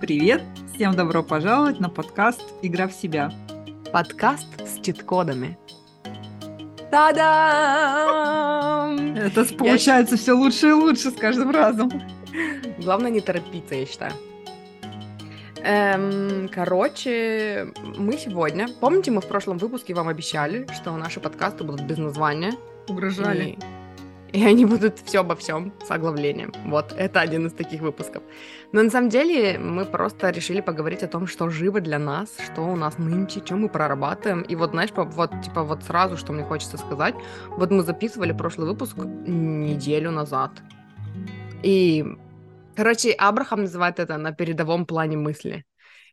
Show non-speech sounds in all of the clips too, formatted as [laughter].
Привет! Всем добро пожаловать на подкаст «Игра в себя». Подкаст с чит-кодами. Та-дам! Это получается я... все лучше и лучше с каждым разом. Главное не торопиться, я считаю. Эм, короче, мы сегодня... Помните, мы в прошлом выпуске вам обещали, что наши подкасты будут без названия? Угрожали. И и они будут все обо всем с оглавлением. Вот, это один из таких выпусков. Но на самом деле мы просто решили поговорить о том, что живо для нас, что у нас нынче, что мы прорабатываем. И вот, знаешь, вот, типа, вот сразу, что мне хочется сказать. Вот мы записывали прошлый выпуск неделю назад. И, короче, Абрахам называет это на передовом плане мысли.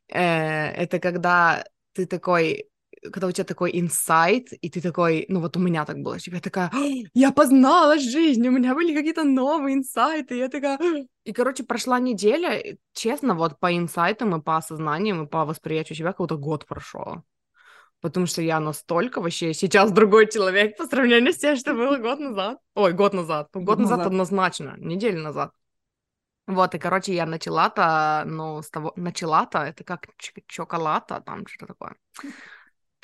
Э, это когда ты такой, когда у тебя такой инсайт, и ты такой, ну вот у меня так было, типа я такая, я познала жизнь, у меня были какие-то новые инсайты, я такая... И, короче, прошла неделя, честно, вот по инсайтам и по осознаниям и по восприятию себя, как будто год прошел. Потому что я настолько вообще сейчас другой человек по сравнению с тем, что было год назад. Ой, год назад. Год, год назад, назад однозначно, неделю назад. Вот, и, короче, я начала-то, ну, с того... Начала-то, это как чоколата, там что-то такое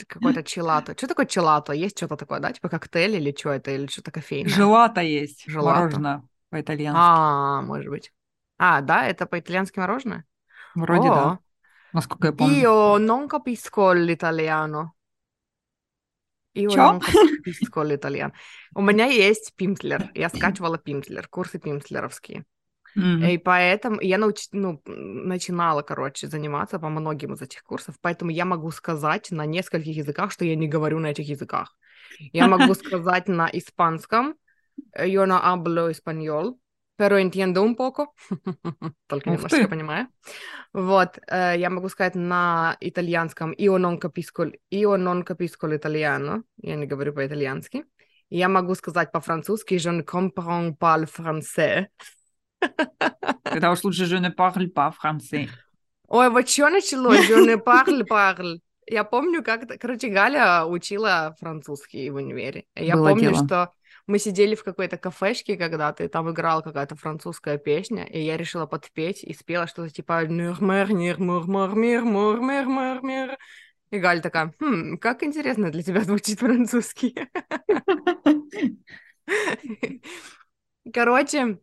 какой-то челато. Что такое челато? Есть что-то такое, да? Типа коктейль или что это? Или что-то кофейное? Желато есть. Желато. Мороженое по-итальянски. А, может быть. А, да? Это по-итальянски мороженое? Вроде О. да. Насколько я помню. Io non capisco l'italiano. Io Чё? non capisco [laughs] l'italiano. У меня есть Пимслер. Я скачивала Пимслер, курсы пимслеровские. Mm-hmm. И поэтому я науч... ну, начинала, короче, заниматься по многим из этих курсов, поэтому я могу сказать на нескольких языках, что я не говорю на этих языках. Я могу сказать на испанском, yo no hablo español, pero entiendo un poco, [laughs] только немножко понимаю. Вот, э, я могу сказать на итальянском io non capisco, io non capisco l'italiano, я не говорю по-итальянски. Я могу сказать по-французски je ne comprends pas le français. Тогда уж лучше je ne parle pas français. Ой, вот что началось? Je ne parle, parle. Я помню, как... Короче, Галя учила французский в универе. Я Было помню, дело. что мы сидели в какой-то кафешке когда-то, и там играла какая-то французская песня, и я решила подпеть и спела что-то типа «Нюрмер, нюрмур, мур, мур, мир, мур, мир». И Галя такая, хм, как интересно для тебя звучит французский. [laughs] Короче,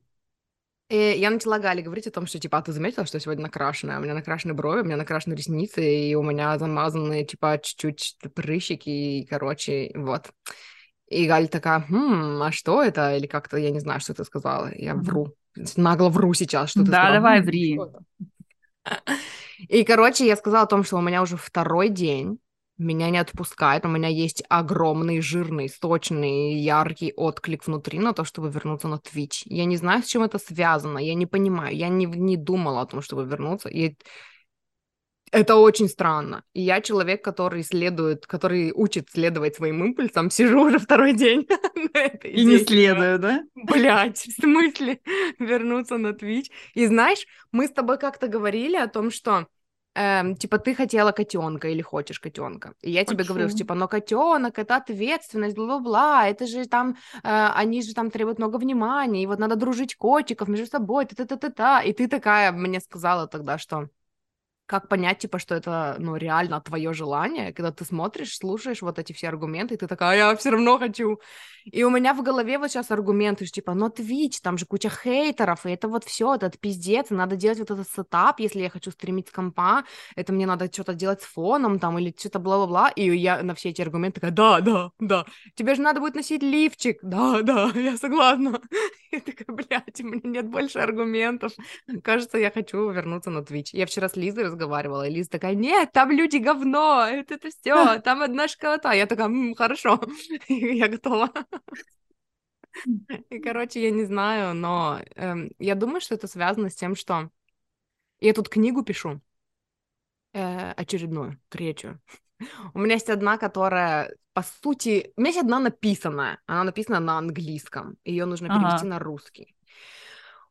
и я начала Гале говорить о том, что, типа, а ты заметила, что я сегодня накрашенная? У меня накрашены брови, у меня накрашены ресницы, и у меня замазаны, типа, чуть-чуть прыщики, и, короче, вот. И Галя такая, хм, а что это? Или как-то, я не знаю, что ты сказала. Я вру. Нагло вру сейчас, что ты Да, сказала. давай, ври. [laughs] И, короче, я сказала о том, что у меня уже второй день меня не отпускает, у меня есть огромный, жирный, сочный, яркий отклик внутри на то, чтобы вернуться на Twitch. Я не знаю, с чем это связано, я не понимаю, я не, не думала о том, чтобы вернуться. И это очень странно. И я человек, который следует, который учит следовать своим импульсам, [laughs] сижу уже второй день [laughs] И не следую, да? Блять, в смысле [laughs] вернуться на Twitch? И знаешь, мы с тобой как-то говорили о том, что эм, типа, ты хотела котенка или хочешь котенка. И я тебе говорю, типа, но котенок это ответственность, бла-бла-бла, это же там, э, они же там требуют много внимания, и вот надо дружить котиков между собой, та-та-та-та-та. И ты такая мне сказала тогда, что как понять, типа, что это, ну, реально твое желание, когда ты смотришь, слушаешь вот эти все аргументы, и ты такая, «А я все равно хочу. И у меня в голове вот сейчас аргументы, что, типа, но Twitch, там же куча хейтеров, и это вот все, этот пиздец, надо делать вот этот сетап, если я хочу стримить с компа, это мне надо что-то делать с фоном, там, или что-то бла-бла-бла, и я на все эти аргументы такая, да, да, да, тебе же надо будет носить лифчик, да, да, [laughs] я согласна. [laughs] Я такая, блядь, у меня нет больше аргументов. Кажется, я хочу вернуться на Twitch. Я вчера с Лизой разговаривала, и Лиза такая, нет, там люди говно, это, это все, [laughs] там одна школота. Я такая, М, хорошо, [laughs] я готова. И, короче, я не знаю, но эм, я думаю, что это связано с тем, что я тут книгу пишу, э, очередную, третью. У меня есть одна, которая, по сути, у меня есть одна написанная, она написана на английском, ее нужно перевести ага. на русский.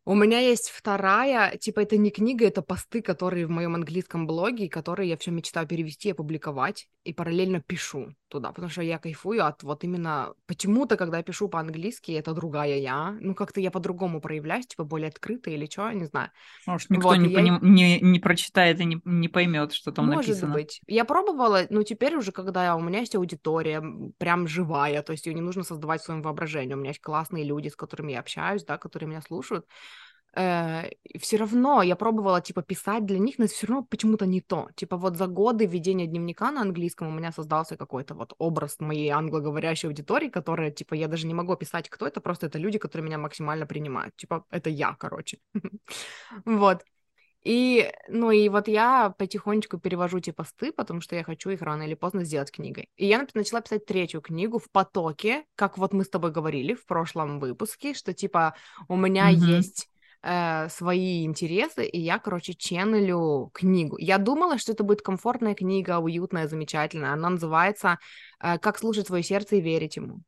У меня есть вторая, типа это не книга, это посты, которые в моем английском блоге, которые я все мечтаю перевести опубликовать, и параллельно пишу туда, потому что я кайфую от вот именно почему-то, когда я пишу по-английски, это другая я, ну как-то я по-другому проявляюсь, типа более открыто или что, не знаю. Может, никто вот, не, я... поним... не, не прочитает и не, не поймет, что там Может написано. Может быть. Я пробовала, но теперь уже, когда у меня есть аудитория, прям живая, то есть ее не нужно создавать в своем воображении, у меня есть классные люди, с которыми я общаюсь, да, которые меня слушают, э, все равно я пробовала, типа, писать для них, но все равно почему-то не то. Типа, вот за годы ведения дневника на английском у меня создался какой-то вот образ моей англоговорящей аудитории, которая, типа, я даже не могу описать, кто это, просто это люди, которые меня максимально принимают. Типа, это я, короче. [laughs] Вот. И, ну, и вот я потихонечку перевожу эти посты, потому что я хочу их рано или поздно сделать книгой. И я начала писать третью книгу в потоке, как вот мы с тобой говорили в прошлом выпуске, что, типа, у меня mm-hmm. есть э, свои интересы, и я, короче, ченнелю книгу. Я думала, что это будет комфортная книга, уютная, замечательная. Она называется э, «Как слушать свое сердце и верить ему».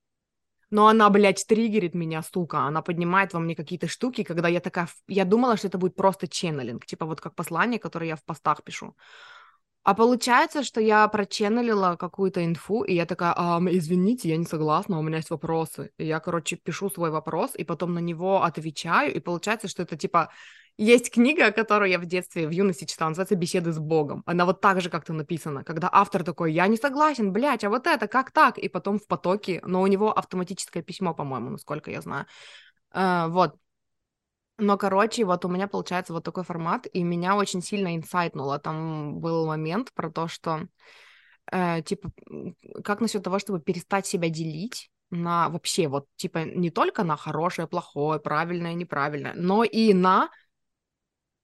Но она, блядь, триггерит меня, сука. Она поднимает во мне какие-то штуки, когда я такая... Я думала, что это будет просто ченнелинг, типа вот как послание, которое я в постах пишу. А получается, что я проченнелила какую-то инфу, и я такая, а, извините, я не согласна, у меня есть вопросы. И я, короче, пишу свой вопрос, и потом на него отвечаю, и получается, что это типа... Есть книга, которую я в детстве, в юности читала, называется «Беседы с Богом». Она вот так же как-то написана, когда автор такой, я не согласен, блядь, а вот это, как так? И потом в потоке, но у него автоматическое письмо, по-моему, насколько я знаю. Uh, вот, но, короче, вот у меня получается вот такой формат, и меня очень сильно инсайтнуло. Там был момент про то, что, э, типа, как насчет того, чтобы перестать себя делить на вообще вот, типа, не только на хорошее, плохое, правильное, неправильное, но и на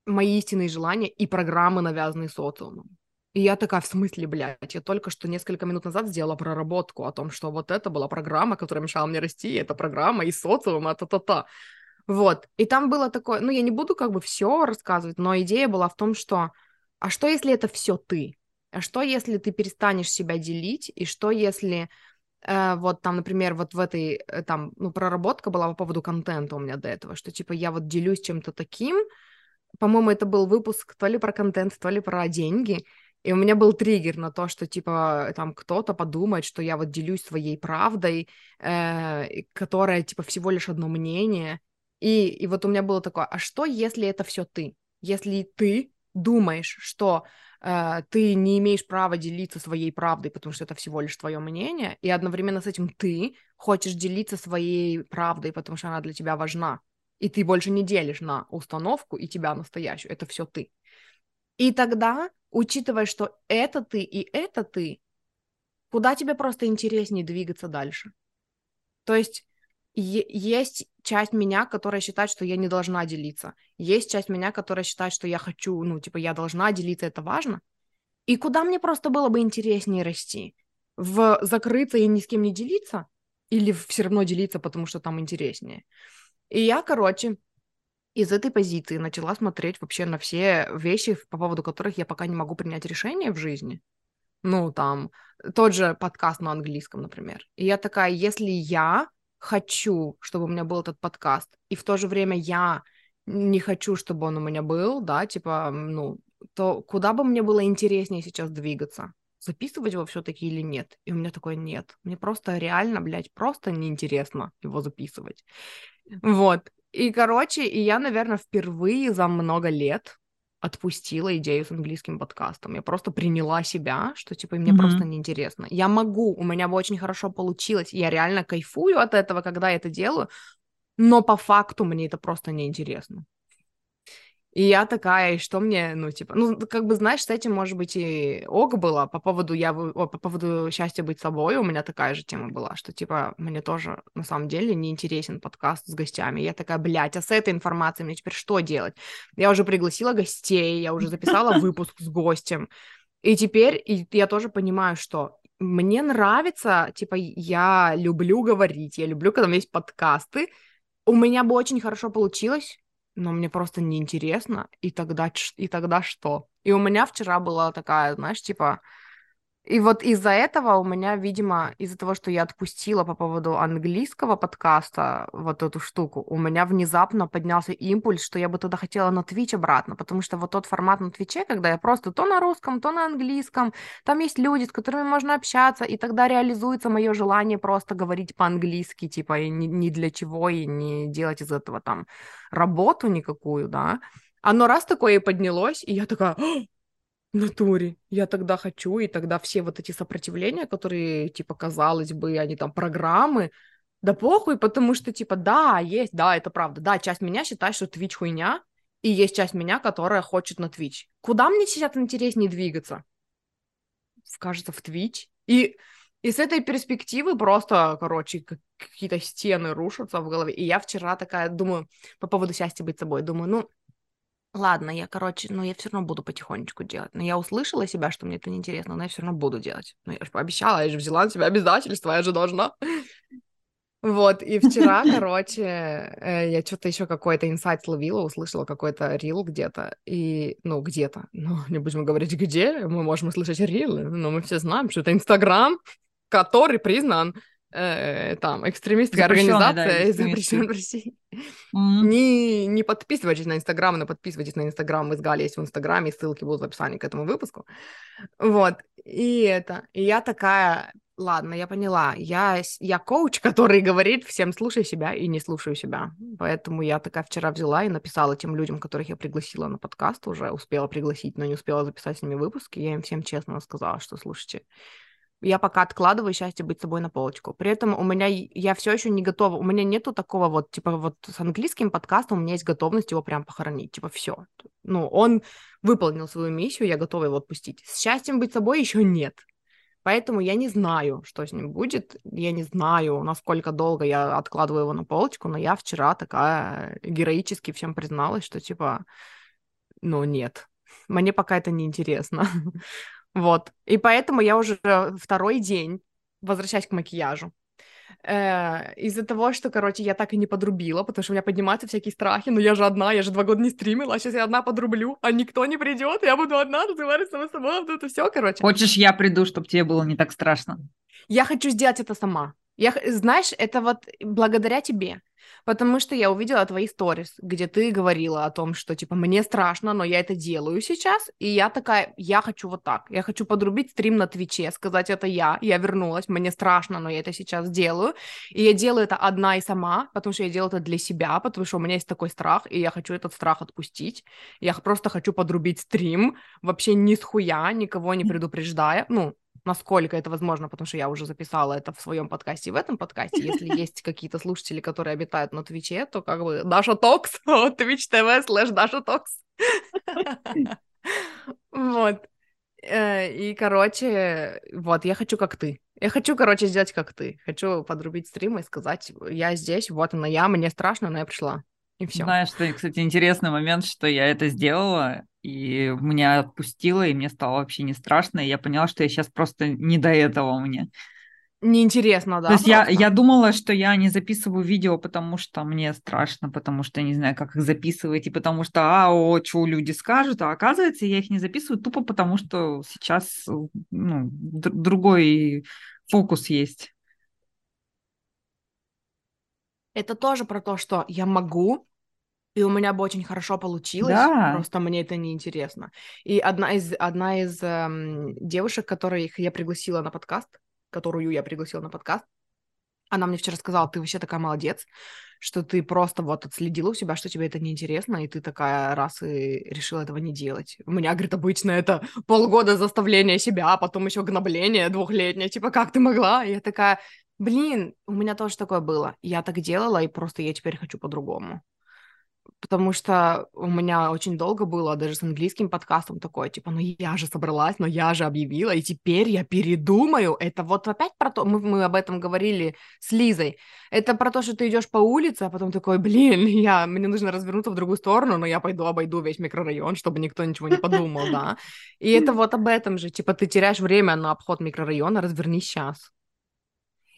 мои истинные желания и программы, навязанные социумом. И я такая, в смысле, блядь, я только что несколько минут назад сделала проработку о том, что вот это была программа, которая мешала мне расти, и это программа из социума, та-та-та. Вот. И там было такое, ну, я не буду как бы все рассказывать, но идея была в том, что, а что, если это все ты? А что, если ты перестанешь себя делить? И что, если э, вот там, например, вот в этой, э, там, ну, проработка была по поводу контента у меня до этого, что, типа, я вот делюсь чем-то таким, по-моему, это был выпуск то ли про контент, то ли про деньги, и у меня был триггер на то, что, типа, там кто-то подумает, что я вот делюсь своей правдой, э, которая, типа, всего лишь одно мнение, и, и вот у меня было такое, а что, если это все ты? Если ты думаешь, что э, ты не имеешь права делиться своей правдой, потому что это всего лишь твое мнение, и одновременно с этим ты хочешь делиться своей правдой, потому что она для тебя важна, и ты больше не делишь на установку и тебя настоящую, это все ты. И тогда, учитывая, что это ты и это ты, куда тебе просто интереснее двигаться дальше? То есть есть часть меня, которая считает, что я не должна делиться. Есть часть меня, которая считает, что я хочу, ну, типа, я должна делиться, это важно. И куда мне просто было бы интереснее расти? В закрыться и ни с кем не делиться? Или все равно делиться, потому что там интереснее? И я, короче, из этой позиции начала смотреть вообще на все вещи, по поводу которых я пока не могу принять решение в жизни. Ну, там, тот же подкаст на английском, например. И я такая, если я хочу, чтобы у меня был этот подкаст, и в то же время я не хочу, чтобы он у меня был, да, типа, ну, то куда бы мне было интереснее сейчас двигаться? Записывать его все-таки или нет? И у меня такое нет. Мне просто реально, блядь, просто неинтересно его записывать. Вот. И, короче, и я, наверное, впервые за много лет отпустила идею с английским подкастом. Я просто приняла себя, что типа мне mm-hmm. просто неинтересно. Я могу, у меня бы очень хорошо получилось, я реально кайфую от этого, когда я это делаю, но по факту мне это просто неинтересно. И я такая, и что мне, ну, типа, ну, как бы, знаешь, с этим, может быть, и ок было по поводу, я, о, по поводу счастья быть собой, у меня такая же тема была, что, типа, мне тоже, на самом деле, не интересен подкаст с гостями. Я такая, блядь, а с этой информацией мне теперь что делать? Я уже пригласила гостей, я уже записала [laughs] выпуск с гостем, и теперь и я тоже понимаю, что мне нравится, типа, я люблю говорить, я люблю, когда у меня есть подкасты, у меня бы очень хорошо получилось, но мне просто неинтересно, и тогда, и тогда что? И у меня вчера была такая, знаешь, типа, И вот из-за этого у меня, видимо, из-за того, что я отпустила по поводу английского подкаста вот эту штуку, у меня внезапно поднялся импульс, что я бы туда хотела на Twitch обратно, потому что вот тот формат на Твиче, когда я просто то на русском, то на английском, там есть люди, с которыми можно общаться, и тогда реализуется мое желание просто говорить по-английски, типа, и ни, ни для чего, и не делать из этого там работу никакую, да. Оно раз такое и поднялось, и я такая, в натуре. Я тогда хочу, и тогда все вот эти сопротивления, которые, типа, казалось бы, они там программы, да похуй, потому что, типа, да, есть, да, это правда, да, часть меня считает, что Twitch хуйня, и есть часть меня, которая хочет на Twitch. Куда мне сейчас интереснее двигаться? Кажется, в Twitch. И, и с этой перспективы просто, короче, какие-то стены рушатся в голове. И я вчера такая думаю по поводу счастья быть собой, думаю, ну, Ладно, я, короче, ну, я все равно буду потихонечку делать. Но я услышала себя, что мне это неинтересно, но я все равно буду делать. Ну, я же пообещала, я же взяла на себя обязательства, я же должна. Вот, и вчера, [laughs] короче, э, я что-то еще какой-то инсайт словила, услышала какой-то рил где-то, и, ну, где-то, [laughs] ну, не будем говорить, где, мы можем услышать рил, но мы все знаем, что это Инстаграм, который признан э, там экстремистская организация, да, запрещен в России. Mm-hmm. Не, не подписывайтесь на Инстаграм, но подписывайтесь на Инстаграм. Мы с Галей есть в Инстаграме, ссылки будут в описании к этому выпуску. Вот. И это. И я такая, ладно, я поняла. Я, я коуч, который говорит всем слушай себя и не слушаю себя. Поэтому я такая вчера взяла и написала тем людям, которых я пригласила на подкаст, уже успела пригласить, но не успела записать с ними выпуски. Я им всем честно сказала, что слушайте, я пока откладываю счастье быть собой на полочку. При этом у меня, я все еще не готова, у меня нету такого вот, типа вот с английским подкастом у меня есть готовность его прям похоронить, типа все. Ну, он выполнил свою миссию, я готова его отпустить. С счастьем быть собой еще нет. Поэтому я не знаю, что с ним будет. Я не знаю, насколько долго я откладываю его на полочку, но я вчера такая героически всем призналась, что типа, ну нет, мне пока это не интересно. [laughs] Вот. И поэтому я уже второй день, возвращаясь к макияжу, э, из-за того, что, короче, я так и не подрубила, потому что у меня поднимаются всякие страхи, но я же одна, я же два года не стримила, а сейчас я одна подрублю, а никто не придет, я буду одна разговаривать сама собой, вот это все, короче. Хочешь, я приду, чтобы тебе было не так страшно? Я хочу сделать это сама. Я, знаешь, это вот благодаря тебе. Потому что я увидела твои сторис, где ты говорила о том, что, типа, мне страшно, но я это делаю сейчас, и я такая, я хочу вот так, я хочу подрубить стрим на Твиче, сказать, это я, я вернулась, мне страшно, но я это сейчас делаю, и я делаю это одна и сама, потому что я делаю это для себя, потому что у меня есть такой страх, и я хочу этот страх отпустить, я просто хочу подрубить стрим, вообще ни с хуя, никого не предупреждая, ну, насколько это возможно, потому что я уже записала это в своем подкасте и в этом подкасте. Если [laughs] есть какие-то слушатели, которые обитают на Твиче, то как бы Даша Токс, [laughs] Twitch TV слэш Даша Токс. [laughs] Вот. Э, и, короче, вот, я хочу как ты. Я хочу, короче, сделать как ты. Хочу подрубить стрим и сказать, я здесь, вот она я, мне страшно, но я пришла. И все. Знаешь, что, кстати, интересный момент, что я это сделала, и меня отпустило, и мне стало вообще не страшно, и я поняла, что я сейчас просто не до этого мне. Неинтересно, да. То есть я, я думала, что я не записываю видео, потому что мне страшно, потому что я не знаю, как их записывать, и потому что, а, о, что люди скажут, а оказывается, я их не записываю тупо потому, что сейчас ну, другой фокус есть. Это тоже про то, что я могу, и у меня бы очень хорошо получилось, да. просто мне это не интересно. И одна из, одна из эм, девушек, которых я пригласила на подкаст, которую я пригласила на подкаст, она мне вчера сказала, ты вообще такая молодец, что ты просто вот отследила у себя, что тебе это неинтересно, и ты такая раз и решила этого не делать. У меня, говорит, обычно это полгода заставления себя, а потом еще гнобление двухлетнее, типа, как ты могла? И я такая, блин, у меня тоже такое было. Я так делала, и просто я теперь хочу по-другому потому что у меня очень долго было даже с английским подкастом такое, типа, ну я же собралась, но я же объявила, и теперь я передумаю. Это вот опять про то, мы, мы об этом говорили с Лизой, это про то, что ты идешь по улице, а потом такой, блин, [laughs] я, мне нужно развернуться в другую сторону, но я пойду обойду весь микрорайон, чтобы никто ничего не подумал, да. И это вот об этом же, типа, ты теряешь время на обход микрорайона, развернись сейчас.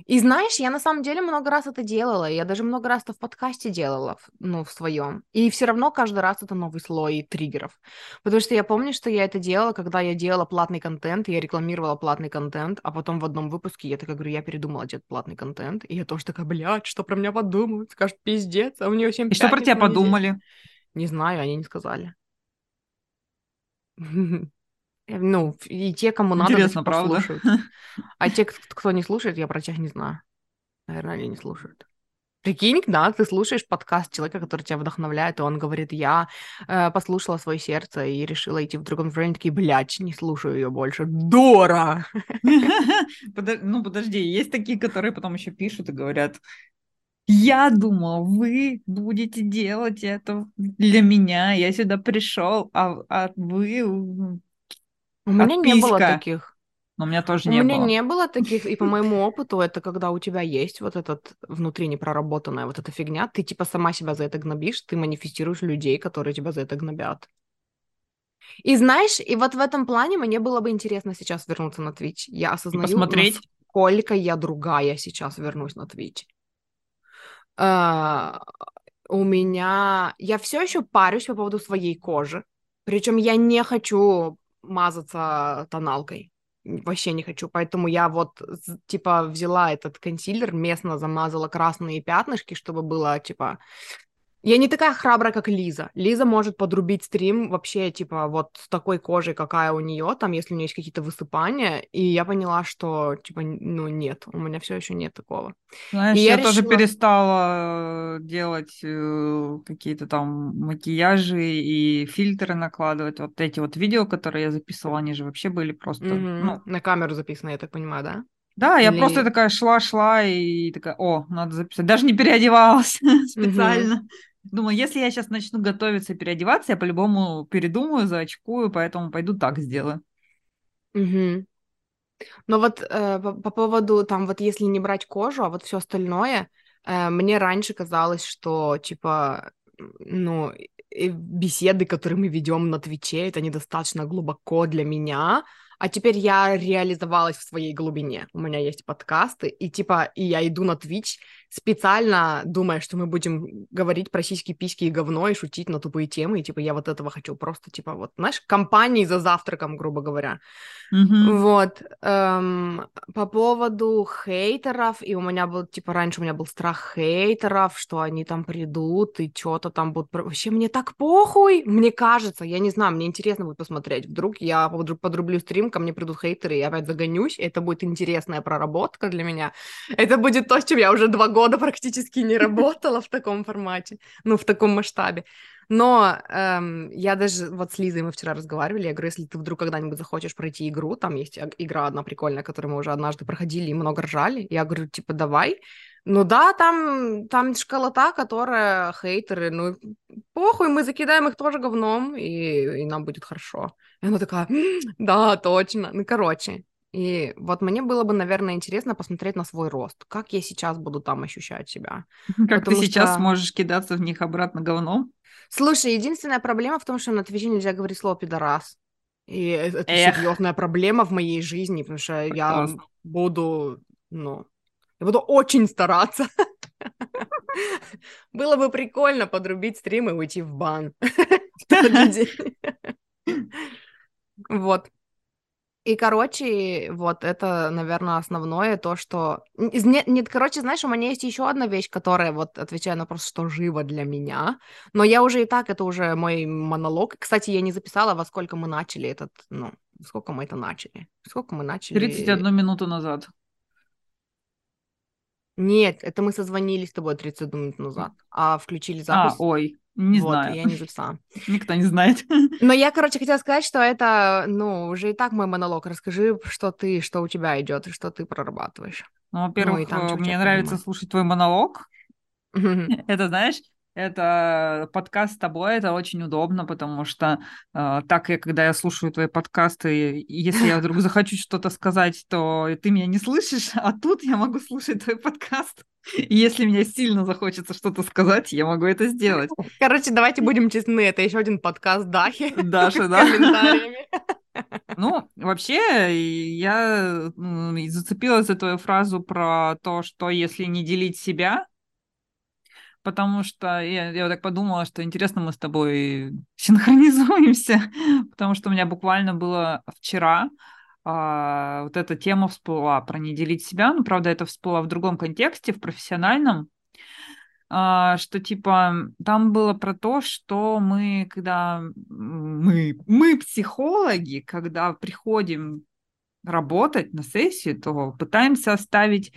И знаешь, я на самом деле много раз это делала, я даже много раз это в подкасте делала, ну, в своем. И все равно каждый раз это новый слой триггеров. Потому что я помню, что я это делала, когда я делала платный контент, я рекламировала платный контент, а потом в одном выпуске я такая говорю, я передумала делать платный контент, и я тоже такая, блядь, что про меня подумают? Скажут, пиздец, а у нее 7 И что про тебя подумали? Не знаю, они не сказали. [laughs] Ну, и те, кому надо, Интересно, правда? слушают. [laughs] А те, кто не слушает, я про тех не знаю. Наверное, они не слушают. Прикинь, да, ты слушаешь подкаст человека, который тебя вдохновляет, и он говорит, я э, послушала свое сердце и решила идти в другом направлении, такие, блядь, не слушаю ее больше. Дора! [laughs] Ну, подожди, есть такие, которые потом еще пишут и говорят, я думал, вы будете делать это для меня, я сюда пришел, а, а вы у меня не было таких. Но у меня тоже у не меня было. не было таких, и по [laughs] моему опыту, это когда у тебя есть вот этот внутри непроработанная вот эта фигня, ты типа сама себя за это гнобишь, ты манифестируешь людей, которые тебя за это гнобят. И знаешь, и вот в этом плане мне было бы интересно сейчас вернуться на Twitch. Я осознаю, посмотреть? насколько я другая сейчас вернусь на Twitch. Uh, у меня... Я все еще парюсь по поводу своей кожи. Причем я не хочу мазаться тоналкой. Вообще не хочу. Поэтому я вот, типа, взяла этот консилер, местно замазала красные пятнышки, чтобы было, типа, я не такая храбрая, как Лиза. Лиза может подрубить стрим вообще, типа, вот с такой кожей, какая у нее, там, если у нее есть какие-то высыпания. И я поняла, что, типа, ну, нет, у меня все еще нет такого. Знаешь, и я, я решила... тоже перестала делать э, какие-то там макияжи и фильтры накладывать. Вот эти вот видео, которые я записывала, они же вообще были просто... Mm-hmm. Ну... На камеру записаны, я так понимаю, да? Да, я просто такая шла-шла и такая, о, надо записать. Даже не переодевалась [laughs] специально. Думаю, если я сейчас начну готовиться и переодеваться, я по-любому передумаю, заочкую, поэтому пойду так сделаю. Угу. Но вот э, по, по поводу там вот если не брать кожу, а вот все остальное, э, мне раньше казалось, что типа ну беседы, которые мы ведем на Твиче, это недостаточно глубоко для меня, а теперь я реализовалась в своей глубине. У меня есть подкасты, и типа, и я иду на Twitch специально думая, что мы будем говорить про сиськи, письки и говно и шутить на тупые темы, и типа я вот этого хочу просто, типа, вот, знаешь, компании за завтраком, грубо говоря. Mm-hmm. Вот. Эм, по поводу хейтеров, и у меня был, типа, раньше у меня был страх хейтеров, что они там придут и что-то там будут... Вообще, мне так похуй, мне кажется, я не знаю, мне интересно будет посмотреть. Вдруг я подрублю стрим, ко мне придут хейтеры, и я опять загонюсь, это будет интересная проработка для меня. Это будет то, с чем я уже два года практически не [laughs] работала в таком формате, ну, в таком масштабе. Но эм, я даже вот с Лизой мы вчера разговаривали, я говорю, если ты вдруг когда-нибудь захочешь пройти игру, там есть игра одна прикольная, которую мы уже однажды проходили и много ржали, я говорю, типа, давай. Ну да, там, там школота, которая хейтеры, ну похуй, мы закидаем их тоже говном, и, и нам будет хорошо. И она такая, да, точно. Ну, короче, и вот мне было бы, наверное, интересно посмотреть на свой рост. Как я сейчас буду там ощущать себя? [laughs] Как Потому ты сейчас что... сможешь кидаться в них обратно говном? Слушай, единственная проблема в том, что на Твиче нельзя говорить слово «пидорас». И э, это Эх. серьезная проблема в моей жизни, потому что так я классно. буду, ну, я буду очень стараться. [laughs] Было бы прикольно подрубить стрим и уйти в бан. [laughs] Вот. И, короче, вот это, наверное, основное, то, что... Нет, нет, короче, знаешь, у меня есть еще одна вещь, которая, вот, отвечаю на вопрос, что живо для меня, но я уже и так, это уже мой монолог. Кстати, я не записала, во сколько мы начали этот, ну, сколько мы это начали? Сколько мы начали? 31 минуту назад. Нет, это мы созвонились с тобой 31 минут назад, а включили запись. А, ой, не вот, знаю. я не записала. Никто не знает. [laughs] Но я, короче, хотела сказать, что это, ну, уже и так мой монолог. Расскажи, что ты, что у тебя идет, и что ты прорабатываешь. Ну, во-первых, ну, там, мне нравится понимаю. слушать твой монолог. [laughs] Это, знаешь, это подкаст с тобой, это очень удобно, потому что э, так я, когда я слушаю твои подкасты, если я вдруг захочу что-то сказать, то ты меня не слышишь, а тут я могу слушать твой подкаст. И [laughs] если мне сильно захочется что-то сказать, я могу это сделать. Короче, давайте будем честны, это еще один подкаст Дахи. [laughs] Даша, да. [laughs] Ну, вообще, я зацепилась за твою фразу про то, что если не делить себя, потому что я, я так подумала, что интересно мы с тобой синхронизуемся, потому что у меня буквально было вчера а, вот эта тема всплыла про не делить себя, ну, правда, это всплыло в другом контексте, в профессиональном, а, что типа там было про то, что мы, когда мы, мы психологи, когда приходим работать на сессию, то пытаемся оставить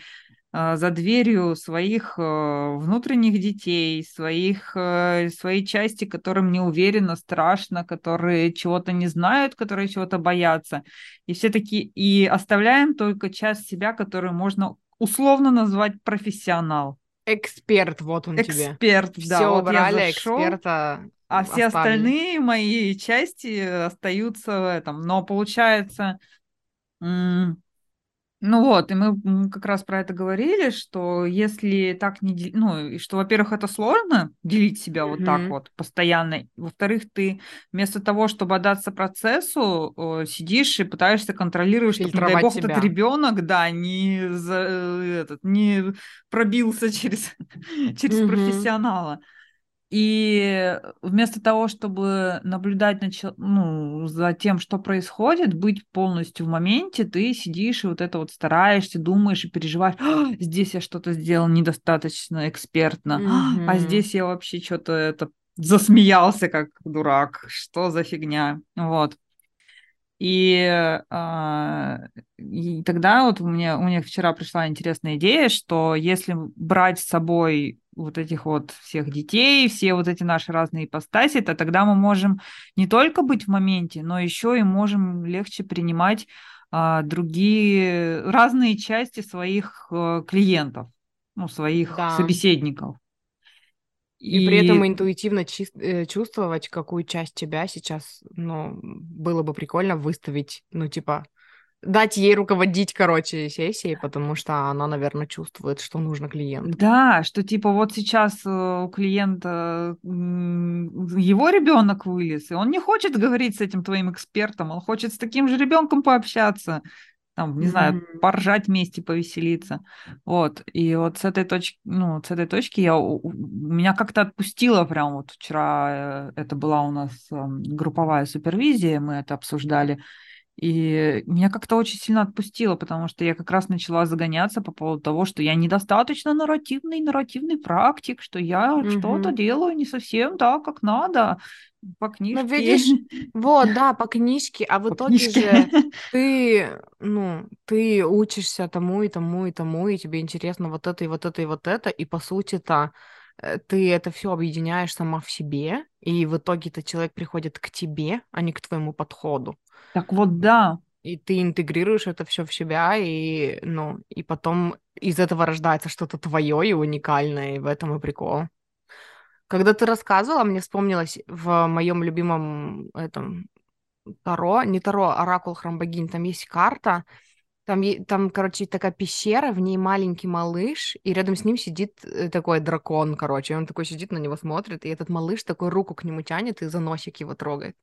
за дверью своих э, внутренних детей, своих, э, своей части, которым не уверенно, страшно, которые чего-то не знают, которые чего-то боятся. И все таки и оставляем только часть себя, которую можно условно назвать профессионал. Эксперт, вот он Эксперт, тебе. Эксперт, да. Все вот убрали, эксперта А все остальные мои части остаются в этом. Но получается, ну вот, и мы как раз про это говорили, что если так не... Дел... Ну, и что, во-первых, это сложно делить себя mm-hmm. вот так вот постоянно. Во-вторых, ты вместо того, чтобы отдаться процессу, сидишь и пытаешься контролировать, чтобы, не дай бог, себя. этот ребенок, да, не, за... этот, не пробился [laughs] через, через mm-hmm. профессионала. И вместо того, чтобы наблюдать ну, за тем, что происходит, быть полностью в моменте, ты сидишь и вот это вот стараешься, думаешь и переживаешь, а, здесь я что-то сделал недостаточно экспертно, mm-hmm. а здесь я вообще что-то это засмеялся как дурак, что за фигня, вот. И, э, и тогда вот у меня, у меня вчера пришла интересная идея, что если брать с собой вот этих вот всех детей, все вот эти наши разные ипостаси, то тогда мы можем не только быть в моменте, но еще и можем легче принимать а, другие разные части своих а, клиентов, ну, своих да. собеседников. И, и при этом интуитивно чи- э, чувствовать, какую часть тебя сейчас, ну, было бы прикольно выставить, ну, типа, дать ей руководить, короче, сессией, потому что она, наверное, чувствует, что нужно клиенту. Да, что типа вот сейчас э, у клиента его ребенок вылез, и он не хочет говорить с этим твоим экспертом, он хочет с таким же ребенком пообщаться, там, не mm-hmm. знаю, поржать вместе, повеселиться. Вот. И вот с этой точки, ну, с этой точки я, меня как-то отпустило прям вот вчера, э, это была у нас эм, групповая супервизия, мы это обсуждали, и меня как-то очень сильно отпустило, потому что я как раз начала загоняться по поводу того, что я недостаточно нарративный, нарративный практик, что я угу. что-то делаю не совсем так, как надо, по ну, книжке. Ну, видишь, вот, [laughs] да, по книжке, а в по итоге книжке. же [laughs] ты, ну, ты учишься тому и тому и тому, и тебе интересно вот это и вот это и вот это, и по сути-то э, ты это все объединяешь сама в себе, и в итоге-то человек приходит к тебе, а не к твоему подходу. Так вот, да. И ты интегрируешь это все в себя, и, ну, и потом из этого рождается что-то твое и уникальное, и в этом и прикол. Когда ты рассказывала, мне вспомнилось в моем любимом этом Таро, не Таро, Оракул Храм Богинь, там есть карта, там, там, короче, такая пещера, в ней маленький малыш, и рядом с ним сидит э, такой дракон, короче, и он такой сидит, на него смотрит, и этот малыш такой руку к нему тянет и за носик его трогает.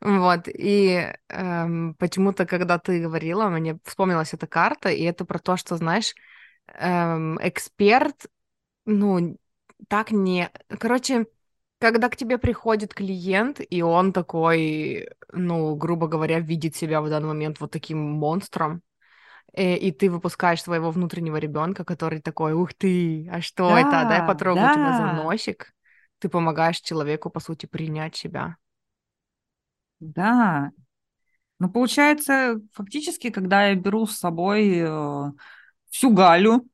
Вот, и эм, почему-то, когда ты говорила, мне вспомнилась эта карта, и это про то, что, знаешь, эм, эксперт, ну, так не... Короче, когда к тебе приходит клиент, и он такой, ну, грубо говоря, видит себя в данный момент вот таким монстром, и ты выпускаешь своего внутреннего ребенка, который такой, ух ты, а что да, это? Дай потрогаю да. тебя за носик. Ты помогаешь человеку, по сути, принять себя. Да. Ну, получается, фактически, когда я беру с собой э, всю Галю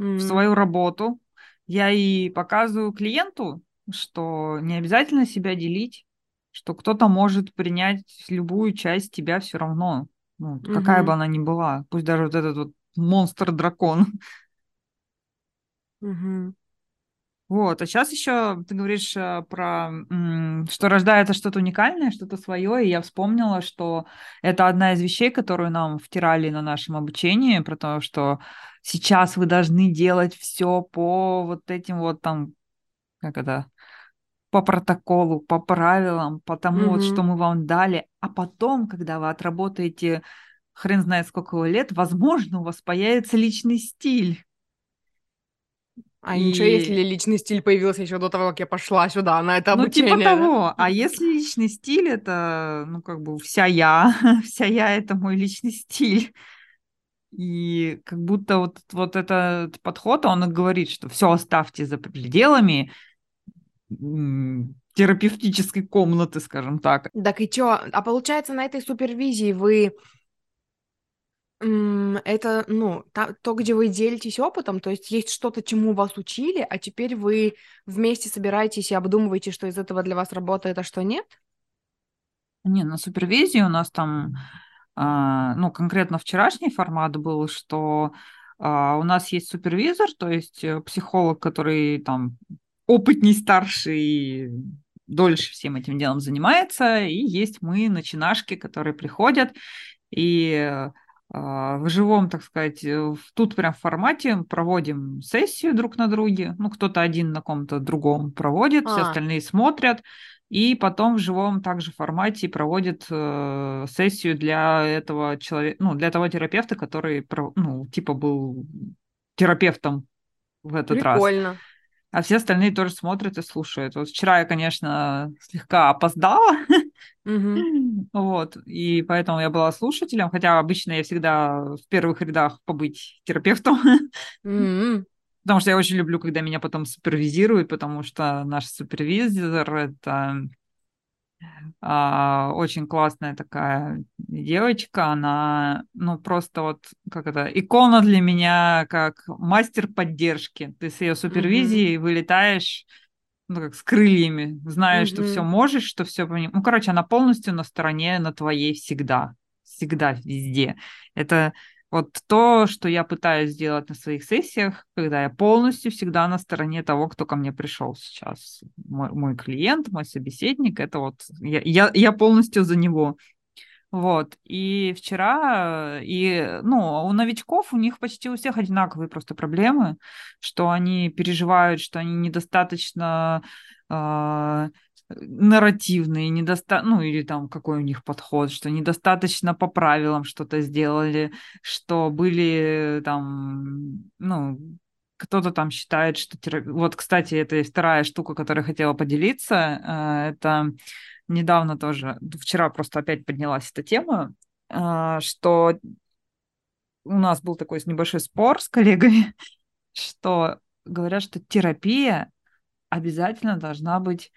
mm. в свою работу, я и показываю клиенту, что не обязательно себя делить, что кто-то может принять любую часть тебя все равно. Ну, угу. Какая бы она ни была, пусть даже вот этот вот монстр-дракон. [laughs] Угу. Вот, а сейчас еще ты говоришь э, про, что рождается что-то уникальное, что-то свое, и я вспомнила, что это одна из вещей, которую нам втирали на нашем обучении, про то, что сейчас вы должны делать все по вот этим вот там, как это, по протоколу, по правилам, по тому, Мгм. вот, что мы вам дали. А потом, когда вы отработаете хрен знает сколько лет, возможно, у вас появится личный стиль. А ничего, если И, личный стиль появился еще до того, как я пошла сюда на это ну, типа обучение, того. А если личный стиль это, ну, как бы вся я, [laughs] вся я это мой личный стиль. И как будто вот, вот этот подход, он и говорит, что все оставьте за пределами терапевтической комнаты, скажем так. Так и чё? А получается, на этой супервизии вы... Это, ну, та- то, где вы делитесь опытом, то есть есть что-то, чему вас учили, а теперь вы вместе собираетесь и обдумываете, что из этого для вас работает, а что нет? Не, на супервизии у нас там, а, ну, конкретно вчерашний формат был, что а, у нас есть супервизор, то есть э, психолог, который там опытней, старше и дольше всем этим делом занимается, и есть мы, начинашки, которые приходят и а, в живом, так сказать, э, тут прям в формате проводим сессию друг на друге, ну, кто-то один на ком-то другом проводит, все А, остальные смотрят, и потом в живом также формате проводит э, сессию для этого человека, ну, для того терапевта, который, ну, типа был терапевтом в этот раз. прикольно. А все остальные тоже смотрят и слушают. Вот вчера я, конечно, слегка опоздала, Мгм. [laughs] вот, и поэтому я была слушателем, хотя обычно я всегда в первых рядах побыть терапевтом, М, [laughs] потому что я очень люблю, когда меня потом супервизируют, потому что наш супервизор — это а, очень классная такая девочка, она, ну, просто вот, как это, икона для меня, как мастер поддержки. Ты с ее супервизией вылетаешь, ну, как с крыльями, знаешь, что все можешь, что все Ну, короче, она полностью на стороне, на твоей всегда. Всегда, везде. Это вот то, что я пытаюсь сделать на своих сессиях, когда я полностью всегда на стороне того, кто ко мне пришел сейчас. Мой, мой клиент, мой собеседник, это вот я, я, я полностью за него. Вот. И вчера, и, ну, у новичков, у них почти у всех одинаковые просто проблемы, что они переживают, что они недостаточно а, нарративные, недоста... ну, или там какой у них подход, что недостаточно по правилам что-то сделали, что были там, ну, кто-то там считает, что... Вот, кстати, это и вторая штука, которой я хотела поделиться, а, это недавно тоже, вчера просто опять поднялась эта тема, а, что у нас был такой небольшой спор с коллегами, [laughs] что говорят, что терапия обязательно должна быть,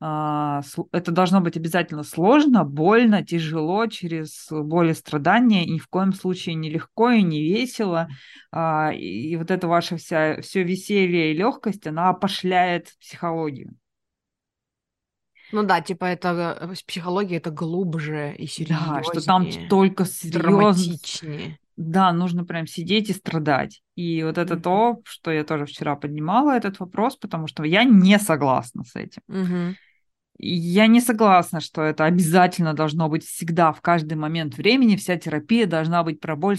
это должно быть обязательно сложно, больно, тяжело, через боль и страдания, и ни в коем случае не легко и не весело. А, И вот эта ваша вся, все веселье и легкость, она опошляет психологию. Ну да, типа это э, психология, это глубже и Да, что там серьезнее, только драматичнее. Да, нужно прям сидеть и страдать. И вот это Мгм. то, что я тоже вчера поднимала этот вопрос, потому что я не согласна с этим. Мгм. Я не согласна, что это обязательно должно быть всегда, в каждый момент времени. Вся терапия должна быть про боль.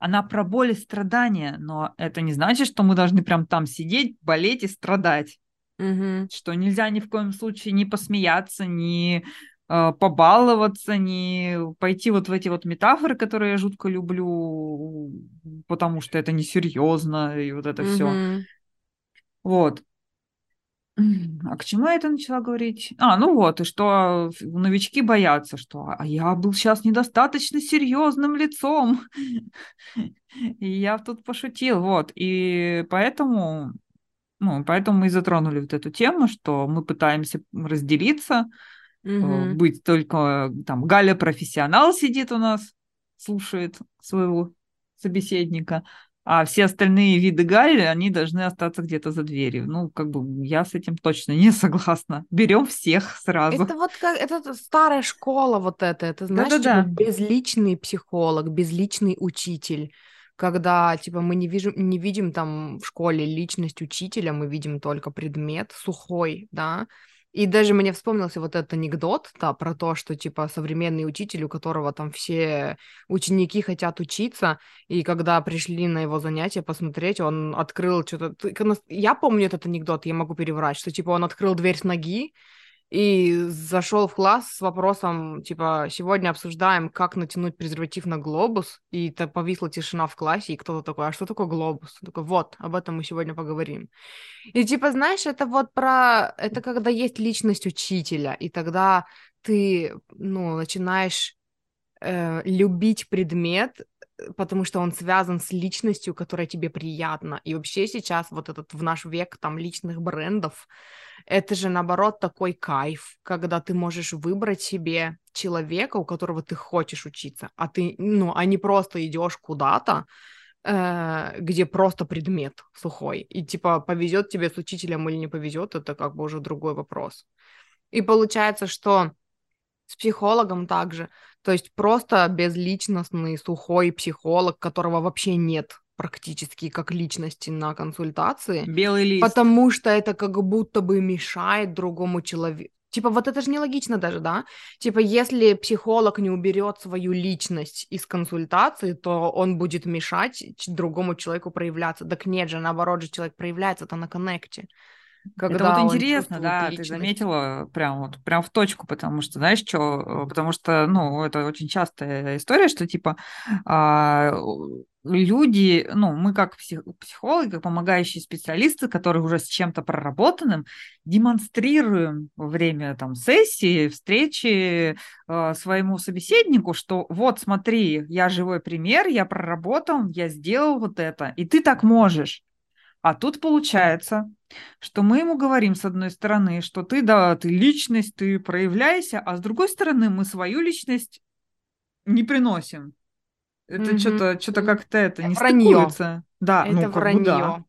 Она про боль и страдания, но это не значит, что мы должны прям там сидеть, болеть и страдать. Мгм. Что нельзя ни в коем случае не посмеяться, не э, побаловаться, не пойти вот в эти вот метафоры, которые я жутко люблю, потому что это несерьезно, и вот это все. Мгм. Вот. А к чему я это начала говорить? А, ну вот, и что новички боятся, что а я был сейчас недостаточно серьезным лицом. [laughs] И я тут пошутил, вот. И поэтому, ну, поэтому мы и затронули вот эту тему, что мы пытаемся разделиться, Мгм. быть только э, там Галя профессионал сидит у нас, слушает своего собеседника, а все остальные виды Гали, они должны остаться где-то за дверью. Ну, как бы я с этим точно не [laughs] согласна. Берем всех сразу. Это вот как это старая школа вот это, это знаешь, типа Да-да-да. безличный психолог, безличный учитель, когда типа мы не видим, не видим там в школе личность учителя, мы видим только предмет сухой, да, И даже мне вспомнился вот этот анекдот, да, про то, что, типа, современный учитель, у которого там все ученики хотят учиться, и когда пришли на его занятия посмотреть, он открыл что-то... Я помню этот анекдот, я могу переврать, что, типа, он открыл дверь с ноги, и зашел в класс с вопросом, типа, сегодня обсуждаем, как натянуть презерватив на глобус, и то повисла тишина в классе, и кто-то такой, а что такое глобус? Он такой, вот, об этом мы сегодня поговорим. И типа, знаешь, это вот про, это когда есть личность учителя, и тогда ты, ну, начинаешь э, любить предмет, потому что он связан с личностью, которая тебе приятна. И вообще сейчас вот этот в наш век там личных брендов, это же, наоборот, такой кайф, когда ты можешь выбрать себе человека, у которого ты хочешь учиться, а ты, ну, а не просто идешь куда-то, э, где просто предмет сухой, и типа повезет тебе с учителем или не повезет, это как бы уже другой вопрос. И получается, что с психологом также, то есть просто безличностный сухой психолог, которого вообще нет практически как личности на консультации. Белый лист. Потому что это как будто бы мешает другому человеку. Типа, вот это же нелогично даже, да? Типа, если психолог не уберет свою личность из консультации, то он будет мешать другому человеку проявляться. Так нет же, наоборот же человек проявляется это на коннекте. Когда это вот интересно, да, личность. ты заметила прям вот прям в точку, потому что знаешь что, потому что ну это очень частая история, что типа а, люди, ну, мы как психологи, как помогающие специалисты, которые уже с чем-то проработанным, демонстрируем во время там сессии, встречи э, своему собеседнику, что вот смотри, я живой пример, я проработал, я сделал вот это, и ты так можешь. А тут получается, что мы ему говорим с одной стороны, что ты, да, ты личность, ты проявляйся, а с другой стороны мы свою личность не приносим. Это mm-hmm. что-то, что-то как-то это не вранье. стыкуется. Да, это ну как вранье. бы да.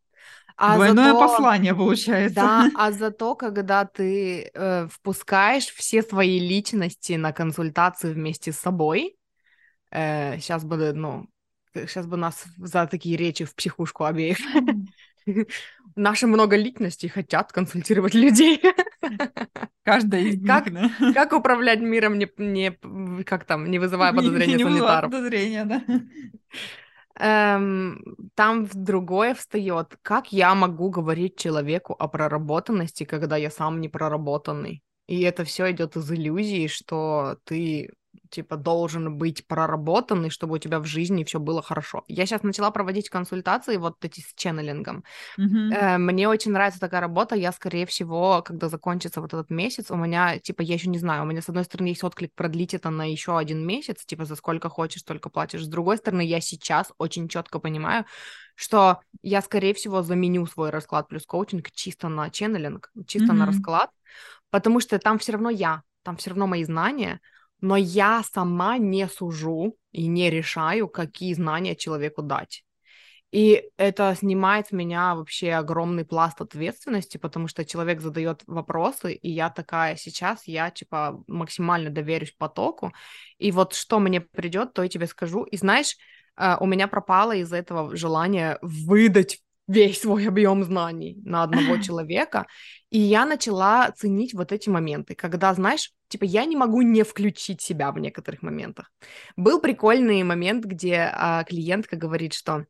А Двойное зато, послание получается. Да, [laughs] а зато, когда ты э, впускаешь все свои личности на консультацию вместе с собой, э, сейчас бы, ну, сейчас бы нас за такие речи в психушку обеих. [laughs] Наши много личностей хотят консультировать людей. [laughs] Каждая из них, как, да. как управлять миром, не, не, как там, не вызывая подозрения не, не санитаров. подозрения, да. Эм, там другое встает. Как я могу говорить человеку о проработанности, когда я сам не проработанный? И это все идет из иллюзии, что ты типа должен быть проработанный, чтобы у тебя в жизни все было хорошо. Я сейчас начала проводить консультации вот эти с ченнелингом. Mm-hmm. Мне очень нравится такая работа. Я, скорее всего, когда закончится вот этот месяц, у меня, типа, я еще не знаю, у меня, с одной стороны, есть отклик продлить это на еще один месяц, типа, за сколько хочешь, столько платишь. С другой стороны, я сейчас очень четко понимаю, что я, скорее всего, заменю свой расклад плюс коучинг чисто на ченнелинг, чисто mm-hmm. на расклад, потому что там все равно я, там все равно мои знания, но я сама не сужу и не решаю, какие знания человеку дать. И это снимает с меня вообще огромный пласт ответственности, потому что человек задает вопросы, и я такая, сейчас я, типа, максимально доверюсь потоку, и вот что мне придет, то я тебе скажу. И знаешь, э, у меня пропало из этого желание выдать весь свой [laughs] объем знаний на одного [laughs] человека, и я начала ценить вот эти моменты, когда, знаешь, типа я не могу не включить себя в некоторых моментах. Был прикольный момент, где а, клиентка говорит, что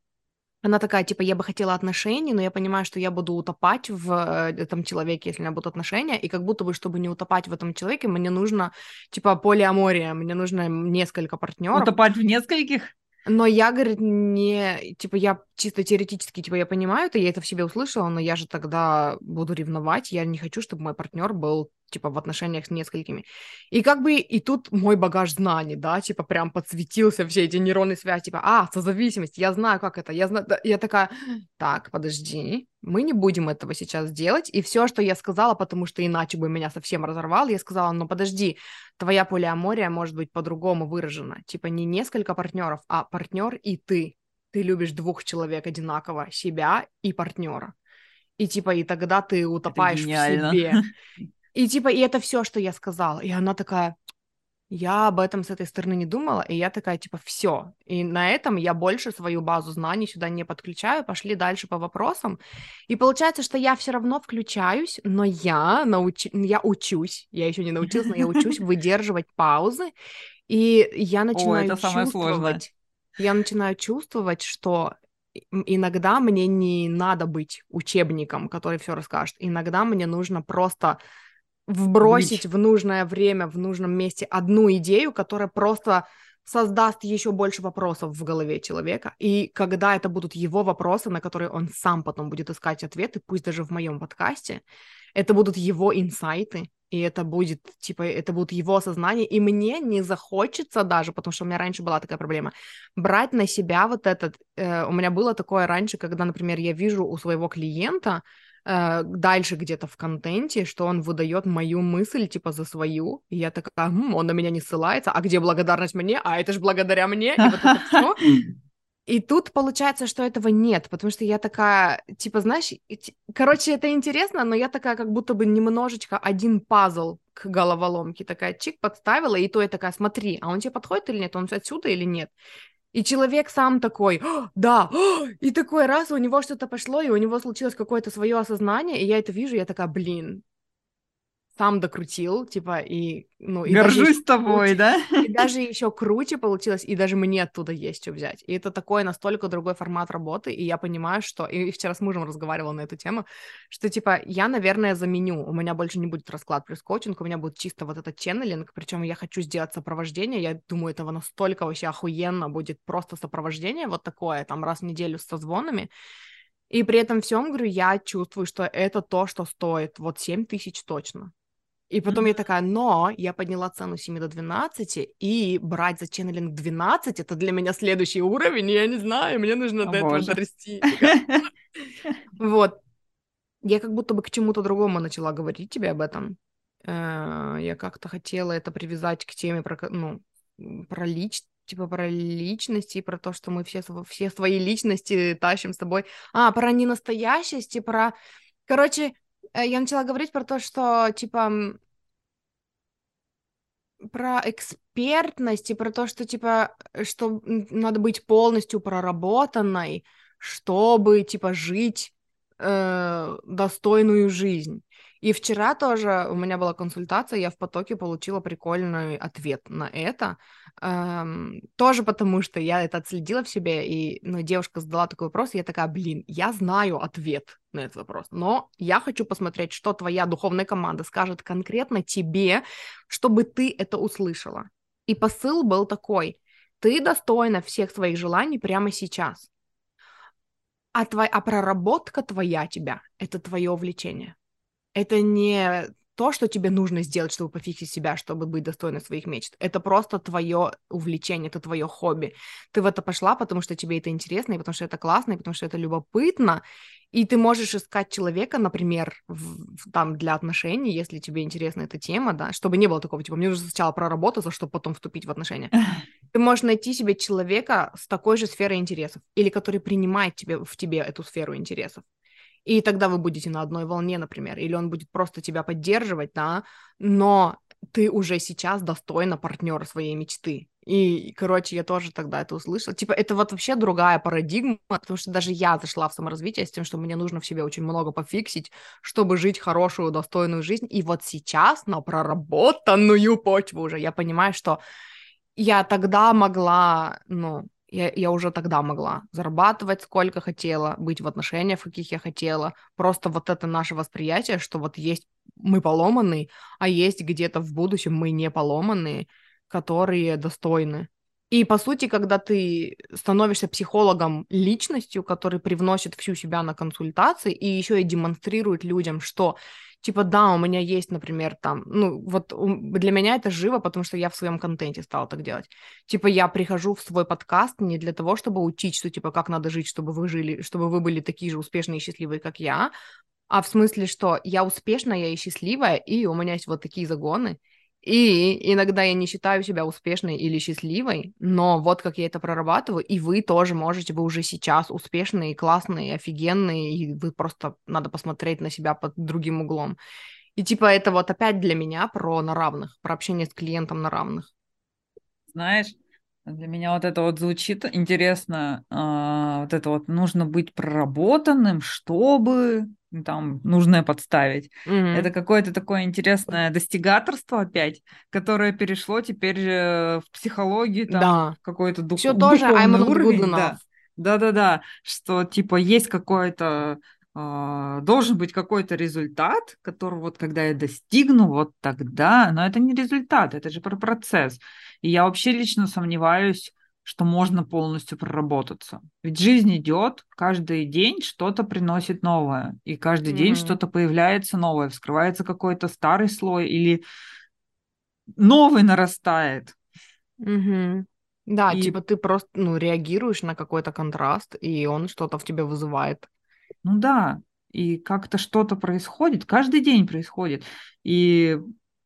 она такая, типа, я бы хотела отношений, но я понимаю, что я буду утопать в э, этом человеке, если у меня будут отношения, и как будто бы, чтобы не утопать в этом человеке, мне нужно, типа, полиамория, мне нужно несколько партнеров. Утопать в нескольких? Но я, говорит, не, типа, я чисто теоретически, типа, я понимаю это, я это в себе услышала, но я же тогда буду ревновать, я не хочу, чтобы мой партнер был типа, в отношениях с несколькими. И как бы и тут мой багаж знаний, да, типа, прям подсветился все эти нейронные связи, типа, а, созависимость, я знаю, как это, я знаю, я такая, так, подожди, мы не будем этого сейчас делать, и все, что я сказала, потому что иначе бы меня совсем разорвал, я сказала, ну, подожди, твоя полиамория может быть по-другому выражена, типа, не несколько партнеров, а партнер и ты, ты любишь двух человек одинаково, себя и партнера. И типа, и тогда ты утопаешь в себе. [laughs] И типа, и это все, что я сказала. И она такая, я об этом с этой стороны не думала, и я такая, типа, все. И на этом я больше свою базу знаний сюда не подключаю, пошли дальше по вопросам. И получается, что я все равно включаюсь, но я, науч... я учусь, я еще не научилась, но я учусь [laughs] выдерживать паузы, и я начинаю О, это самое сложное. Я начинаю чувствовать, что иногда мне не надо быть учебником, который все расскажет. Иногда мне нужно просто вбросить Бить. в нужное время, в нужном месте одну идею, которая просто создаст еще больше вопросов в голове человека. И когда это будут его вопросы, на которые он сам потом будет искать ответы, пусть даже в моем подкасте, это будут его инсайты, и это будет, типа, это будет его осознание, и мне не захочется даже, потому что у меня раньше была такая проблема, брать на себя вот этот, э, у меня было такое раньше, когда, например, я вижу у своего клиента, э, дальше где-то в контенте, что он выдает мою мысль, типа, за свою, и я такая, хм, он на меня не ссылается, а где благодарность мне? А это же благодаря мне, и вот это все. И тут получается, что этого нет, потому что я такая, типа, знаешь, короче, это интересно, но я такая, как будто бы немножечко один пазл к головоломке, такая чик подставила, и то я такая, смотри, а он тебе подходит или нет, он отсюда или нет? И человек сам такой, да, и такой раз у него что-то пошло, и у него случилось какое-то свое осознание, и я это вижу, я такая, блин, сам докрутил, типа, и, ну... И Горжусь тобой, круче, да? И даже еще круче получилось, и даже мне оттуда есть что взять. И это такой настолько другой формат работы, и я понимаю, что... И вчера с мужем разговаривала на эту тему, что, типа, я, наверное, заменю. У меня больше не будет расклад плюс коучинг, у меня будет чисто вот этот ченнелинг, причем я хочу сделать сопровождение, я думаю, этого настолько вообще охуенно будет просто сопровождение вот такое, там, раз в неделю со звонами, и при этом всем, говорю, я чувствую, что это то, что стоит вот 7 тысяч точно. И потом mm-hmm. я такая, но я подняла цену 7 до 12, и брать за ченнелинг 12, это для меня следующий уровень, я не знаю, мне нужно О, до этого дорасти. [laughs] Вот. Я как будто бы к чему-то другому начала говорить тебе об этом. Э, я как-то хотела это привязать к теме про, ну, про личность, типа про личности, про то, что мы все, все свои личности тащим с собой. А, про ненастоящесть и про... Короче, я начала говорить про то, что, типа, про экспертность и про то, что, типа, что надо быть полностью проработанной, чтобы, типа, жить э, достойную жизнь. И вчера тоже у меня была консультация, я в потоке получила прикольный ответ на это. Эм, тоже потому, что я это отследила в себе, и ну, девушка задала такой вопрос, и я такая, блин, я знаю ответ на этот вопрос, но я хочу посмотреть, что твоя духовная команда скажет конкретно тебе, чтобы ты это услышала. И посыл был такой, ты достойна всех своих желаний прямо сейчас. А, твоя, а проработка твоя тебя — это твое увлечение это не то, что тебе нужно сделать, чтобы пофиксить себя, чтобы быть достойной своих мечт. Это просто твое увлечение, это твое хобби. Ты в это пошла, потому что тебе это интересно, и потому что это классно, и потому что это любопытно. И ты можешь искать человека, например, в, там для отношений, если тебе интересна эта тема, да, чтобы не было такого, типа, мне нужно сначала проработаться, чтобы потом вступить в отношения. [laughs] Ты можешь найти себе человека с такой же сферой интересов, или который принимает тебе, в тебе эту сферу интересов и тогда вы будете на одной волне, например, или он будет просто тебя поддерживать, да, но ты уже сейчас достойна партнера своей мечты. И, короче, я тоже тогда это услышала. Типа, это вот вообще другая парадигма, потому что даже я зашла в саморазвитие с тем, что мне нужно в себе очень много пофиксить, чтобы жить хорошую, достойную жизнь. И вот сейчас на проработанную почву уже я понимаю, что я тогда могла, ну, я, я уже тогда могла зарабатывать сколько хотела, быть в отношениях, каких я хотела. Просто вот это наше восприятие, что вот есть мы поломанные, а есть где-то в будущем мы не поломанные, которые достойны. И по сути, когда ты становишься психологом личностью, который привносит всю себя на консультации и еще и демонстрирует людям, что типа, да, у меня есть, например, там, ну, вот для меня это живо, потому что я в своем контенте стала так делать. Типа, я прихожу в свой подкаст не для того, чтобы учить, что, типа, как надо жить, чтобы вы жили, чтобы вы были такие же успешные и счастливые, как я, а в смысле, что я успешная и счастливая, и у меня есть вот такие загоны, и иногда я не считаю себя успешной или счастливой, но вот как я это прорабатываю, и вы тоже можете, вы уже сейчас успешные, классные, офигенные, и вы просто надо посмотреть на себя под другим углом. И типа это вот опять для меня про на равных, про общение с клиентом на равных. Знаешь, для меня вот это вот звучит интересно. а, вот это вот нужно быть проработанным, чтобы там нужное подставить. Это Мгм. какое-то такое интересное достигаторство опять, которое перешло теперь э, в психологию, там, Да. какой-то дух- Все тоже I'm уровень, да. Да-да-да, что типа есть какой-то а, должен быть какой-то результат, который вот когда я достигну, вот тогда, но это не результат, это же про процесс. И я вообще лично сомневаюсь, что можно полностью проработаться. Ведь жизнь идет, каждый день что-то приносит новое, и каждый день Мгм. что-то появляется новое, вскрывается какой-то старый слой или новый нарастает. Мгм. Да, И, типа ты просто, ну, реагируешь на какой-то контраст, и он что-то в тебе вызывает. ну да, и как-то что-то происходит, каждый день происходит. И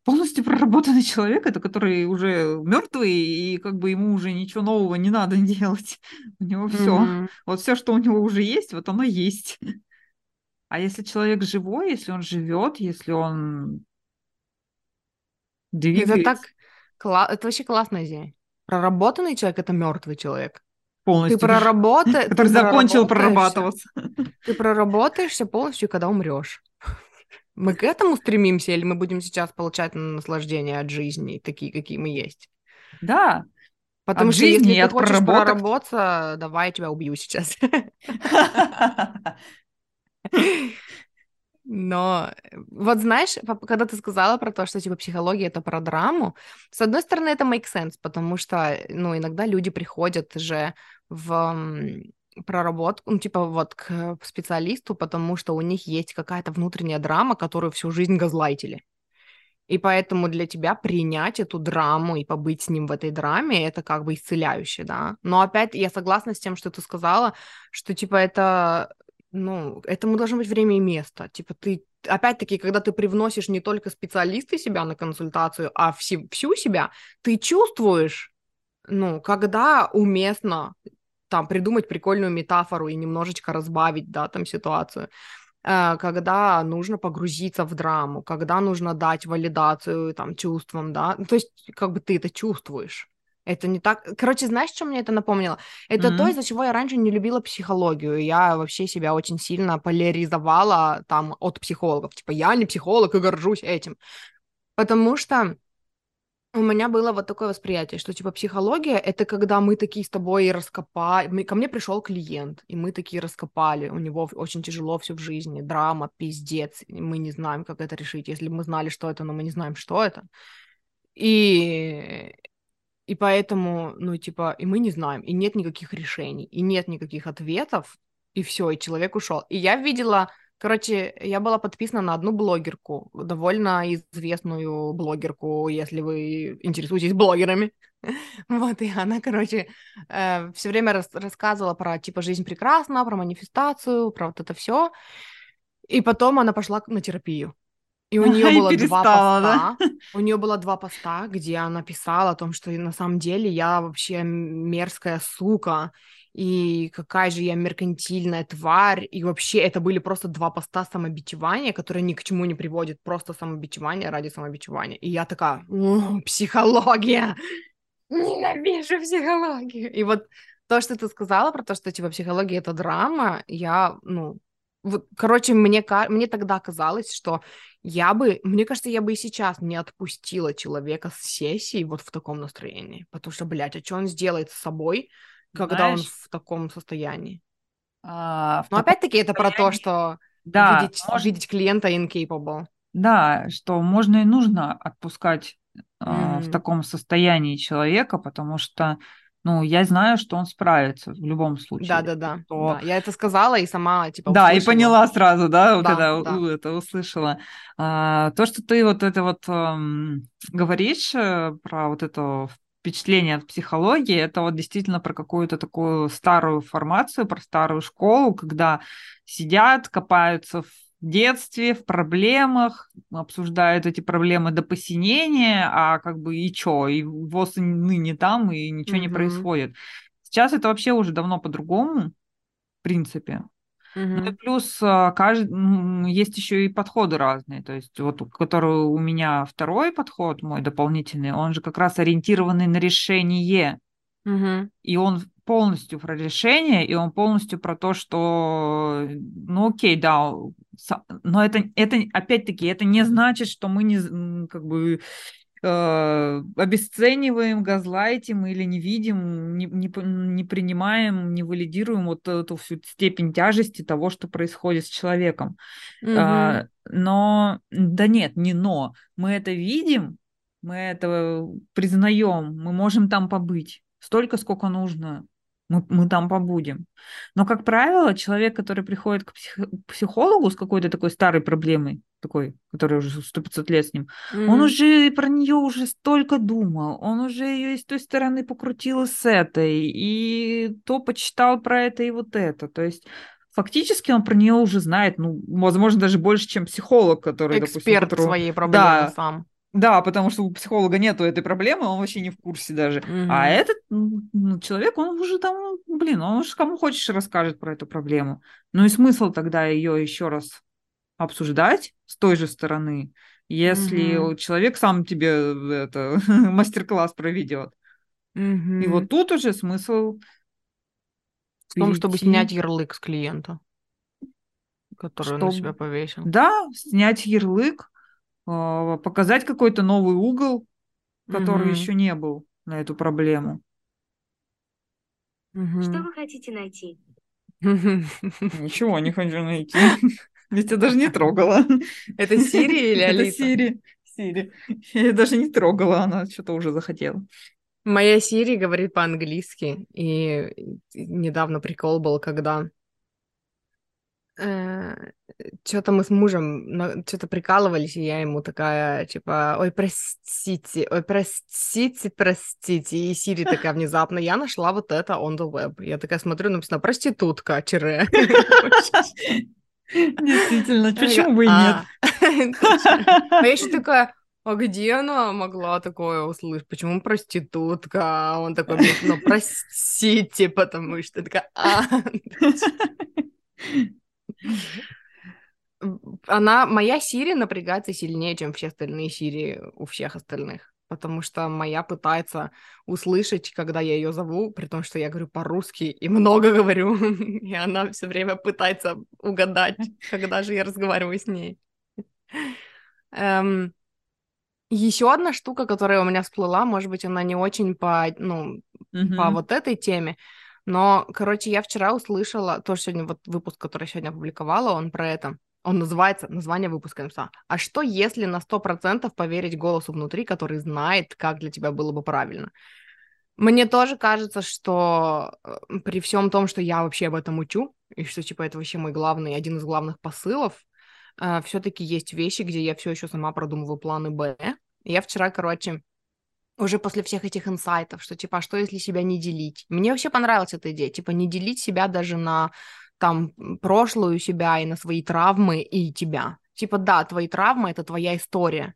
полностью проработанный человек, это который уже мертвый, и как бы ему уже ничего нового не надо [laughs] делать. У него все. Мгм. Вот все, что у него уже есть, вот оно есть. [laughs] А если человек живой, если он живет, если он Это двигается так кла- это вообще классная идея. Проработанный человек это мертвый человек. Ты полностью, проработаешь, [laughs] ты который закончил прорабатываться. ты проработаешься полностью, когда умрешь. Мы к этому стремимся, или мы будем сейчас получать наслаждение от жизни, такие, какие мы есть? Да, Потому от что если жизни и ты хочешь проработок. проработаться, давай я тебя убью сейчас. [laughs] Но вот знаешь, когда ты сказала про то, что типа психология это про драму, с одной стороны это make sense, потому что, ну, иногда люди приходят же в проработку, ну, типа вот к специалисту, потому что у них есть какая-то внутренняя драма, которую всю жизнь газлайтили. И поэтому для тебя принять эту драму и побыть с ним в этой драме, это как бы исцеляюще, да. Но опять я согласна с тем, что ты сказала, что типа это, ну, этому должно быть время и место. Типа ты, опять-таки, когда ты привносишь не только специалисты себя на консультацию, а все, всю себя, ты чувствуешь, ну, когда уместно там придумать прикольную метафору и немножечко разбавить, да, там ситуацию э, когда нужно погрузиться в драму, когда нужно дать валидацию там чувствам, да, Ну, то есть как бы ты это чувствуешь. Это не так... Короче, знаешь, что мне это напомнило? Это то, М. из-за чего я раньше не любила психологию. Я вообще себя очень сильно поляризовала там от психологов. Типа, я не психолог и горжусь этим. Потому что у меня было вот такое восприятие, что типа психология это когда мы такие с тобой раскопали. Ко мне пришел клиент, и мы такие раскопали. У него очень тяжело все в жизни, драма, пиздец. Мы не знаем, как это решить. Если бы мы знали, что это, но мы не знаем, что это. И и поэтому, ну, типа, и мы не знаем, и нет никаких решений, и нет никаких ответов, и все, и человек ушел. И я видела, короче, я была подписана на одну блогерку, довольно известную блогерку, если вы интересуетесь блогерами. [laughs] Вот, и она, короче, все время рас- рассказывала про, типа, жизнь прекрасна, про манифестацию, про вот это все. И потом она пошла на терапию. И у [laughs] нее было два да? поста. У нее было два поста, где она писала о том, что на самом деле я вообще мерзкая сука, и какая же я меркантильная тварь. И вообще это были просто два поста самобичевания, которые ни к чему не приводят, просто самобичевание ради самобичевания. И я такая, «О, психология! Ненавижу психологию! И вот то, что ты сказала про то, что типа психология это драма, я, ну, вот, короче, мне, мне тогда казалось, что я бы, мне кажется, я бы и сейчас не отпустила человека с сессии вот в таком настроении. Потому что, блядь, а что он сделает с собой, когда он Знаешь, в таком состоянии? а, в Но опять-таки это про то, что да, видеть, может, видеть клиента incapable. да, что можно и нужно отпускать а, в таком состоянии человека, потому что, ну, я знаю, что он справится в любом случае. Да-да-да, Что да. Я это сказала и сама, типа, Да, и поняла сразу, да, Да, когда да. это услышала. А, то, что ты вот это вот ам, говоришь э, про вот это впечатление от психологии, это вот действительно про какую-то такую старую формацию, про старую школу, когда сидят, копаются в детстве, в проблемах, обсуждают эти проблемы до посинения, а как бы и чё, и ВОЗ и ныне там, и ничего не Мгм. происходит. Сейчас это вообще уже давно по-другому, в принципе. Ну и плюс а, кажд... есть еще и подходы разные. То есть вот который у меня второй подход, мой дополнительный, он же как раз ориентированный на решение. Мгм. И он полностью про решение, и он полностью про то, что, ну окей, да, но это, это опять-таки, это не значит, что мы не, как бы э, обесцениваем, газлайтим или не видим, не, не, не принимаем, не валидируем вот эту всю степень тяжести того, что происходит с человеком. Мгм. А, но, да нет, не но. Мы это видим, мы это признаем, мы можем там побыть столько, сколько нужно. Мы, мы там побудем. Но, как правило, человек, который приходит к псих- психологу с какой-то такой старой проблемой, такой, которая уже сто 500 лет с ним, он Мгм. уже про нее уже столько думал, он уже ее и с той стороны покрутил, и с этой, и то почитал про это, и вот это. То есть фактически он про нее уже знает, ну, возможно, даже больше, чем психолог, который, допустим, Эксперт которого... своей проблемы Да, сам. да, потому что у психолога нету этой проблемы, он вообще не в курсе даже. А Мгм. этот ну, человек, он уже там, блин, он уже кому хочешь расскажет про эту проблему. Ну и смысл тогда ее еще раз обсуждать с той же стороны, если Мгм. человек сам тебе это [laughs] мастер-класс проведет. И Мгм. вот тут уже смысл В том, чтобы снять ярлык с клиента, который он на себя чтобы, повесил. да, снять ярлык, а, показать какой-то новый угол, который Мгм. еще не был на эту проблему. Что Мгм. вы хотите найти? [laughs] Ничего не хочу найти. [laughs] Я тебя даже не трогала. Это Сири или [laughs] Это Алиса? Сири. Сири. Я даже не трогала, она что-то уже захотела. Моя Сири говорит по-английски, и недавно прикол был, когда что-то мы с мужем что-то прикалывались, и я ему такая, типа, ой, простите, ой, простите, простите. И Сири такая внезапно, я нашла вот это on the web. Я такая смотрю, написано проститутка, тире. [laughs] Действительно, почему бы и нет? А [laughs] я еще такая, а где она могла такое услышать? Почему проститутка? А он такой, «Блин, ну простите, потому что такая, а, [laughs] она, моя Сири напрягается сильнее, чем все остальные Сири у всех остальных. Потому что моя пытается услышать, когда я ее зову, при том, что я говорю по-русски и много [laughs] говорю. И она все время пытается угадать, когда же я разговариваю с ней. Эм, еще одна штука, которая у меня всплыла, может быть, она не очень по, ну, по вот этой теме, но, короче, я вчера услышала, тоже сегодня вот выпуск, который я сегодня опубликовала, он про это. Он называется, название выпуска я написала. А что, если на 100% поверить голосу внутри, который знает, как для тебя было бы правильно? Мне тоже кажется, что э, при всем том, что я вообще об этом учу, и что, типа, это вообще мой главный, один из главных посылов, все-таки есть вещи, где я все еще сама продумываю планы Б. Я вчера, короче, уже после всех этих инсайтов, что типа, а что если себя не делить? Мне вообще понравилась эта идея, типа, не делить себя даже на там прошлую себя и на свои травмы и тебя. Типа, да, твои травмы — это твоя история,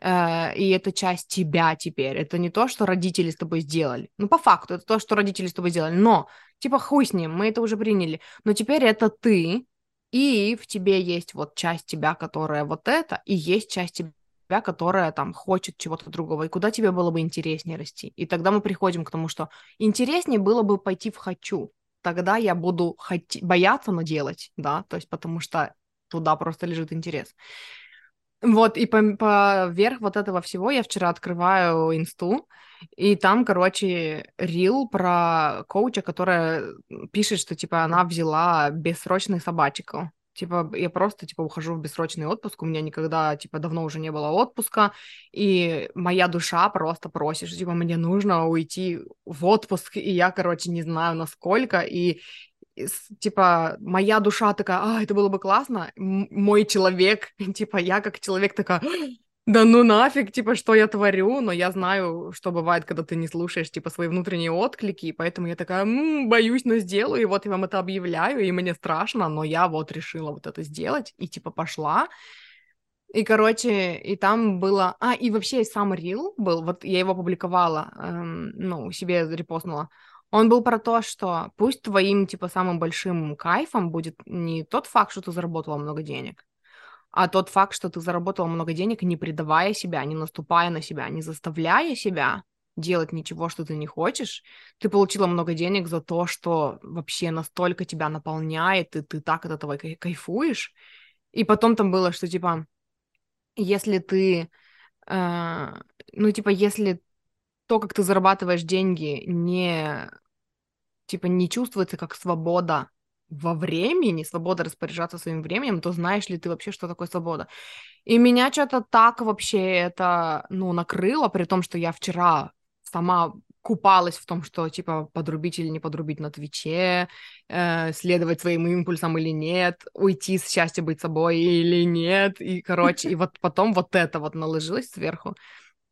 э, и это часть тебя теперь. Это не то, что родители с тобой сделали. Ну, по факту, это то, что родители с тобой сделали. Но, типа, хуй с ним, мы это уже приняли. Но теперь это ты, и в тебе есть вот часть тебя, которая вот это, и есть часть тебя, которая там хочет чего-то другого, и куда тебе было бы интереснее расти. И тогда мы приходим к тому, что интереснее было бы пойти в «хочу», тогда я буду хоти- бояться, но делать, да, то есть потому что туда просто лежит интерес. Вот, и по- поверх вот этого всего я вчера открываю инсту, и там, короче, рил про коуча, которая пишет, что, типа, она взяла бессрочный собачку. Типа, я просто, типа, ухожу в бессрочный отпуск, у меня никогда, типа, давно уже не было отпуска, и моя душа просто просит, что, типа, мне нужно уйти в отпуск, и я, короче, не знаю, насколько, и, типа, моя душа такая, а, это было бы классно, мой человек, [laughs] типа, я как человек такая, да ну нафиг, типа, что я творю, но я знаю, что бывает, когда ты не слушаешь, типа, свои внутренние отклики, и поэтому я такая, «М, боюсь, но сделаю, и вот я вам это объявляю, и мне страшно, но я вот решила вот это сделать, и, типа, пошла, и, короче, и там было... А, и вообще сам рил был, вот я его публиковала, эм, ну, себе репостнула, Он был про то, что пусть твоим, типа, самым большим кайфом будет не тот факт, что ты заработала много денег, а тот факт, что ты заработала много денег, не предавая себя, не наступая на себя, не заставляя себя делать ничего, что ты не хочешь, ты получила много денег за то, что вообще настолько тебя наполняет, и ты так от этого кайфуешь. И потом там было, что, типа, если ты, э, ну, типа, если то, как ты зарабатываешь деньги, не типа не чувствуется как свобода во времени, свобода распоряжаться своим временем, то знаешь ли ты вообще, что такое свобода? И меня что-то так вообще это, ну, накрыло, при том, что я вчера сама купалась в том, что, типа, подрубить или не подрубить на Твиче, э, следовать своим импульсам или нет, уйти с счастья быть собой или нет, и, короче, и вот потом вот это вот наложилось сверху.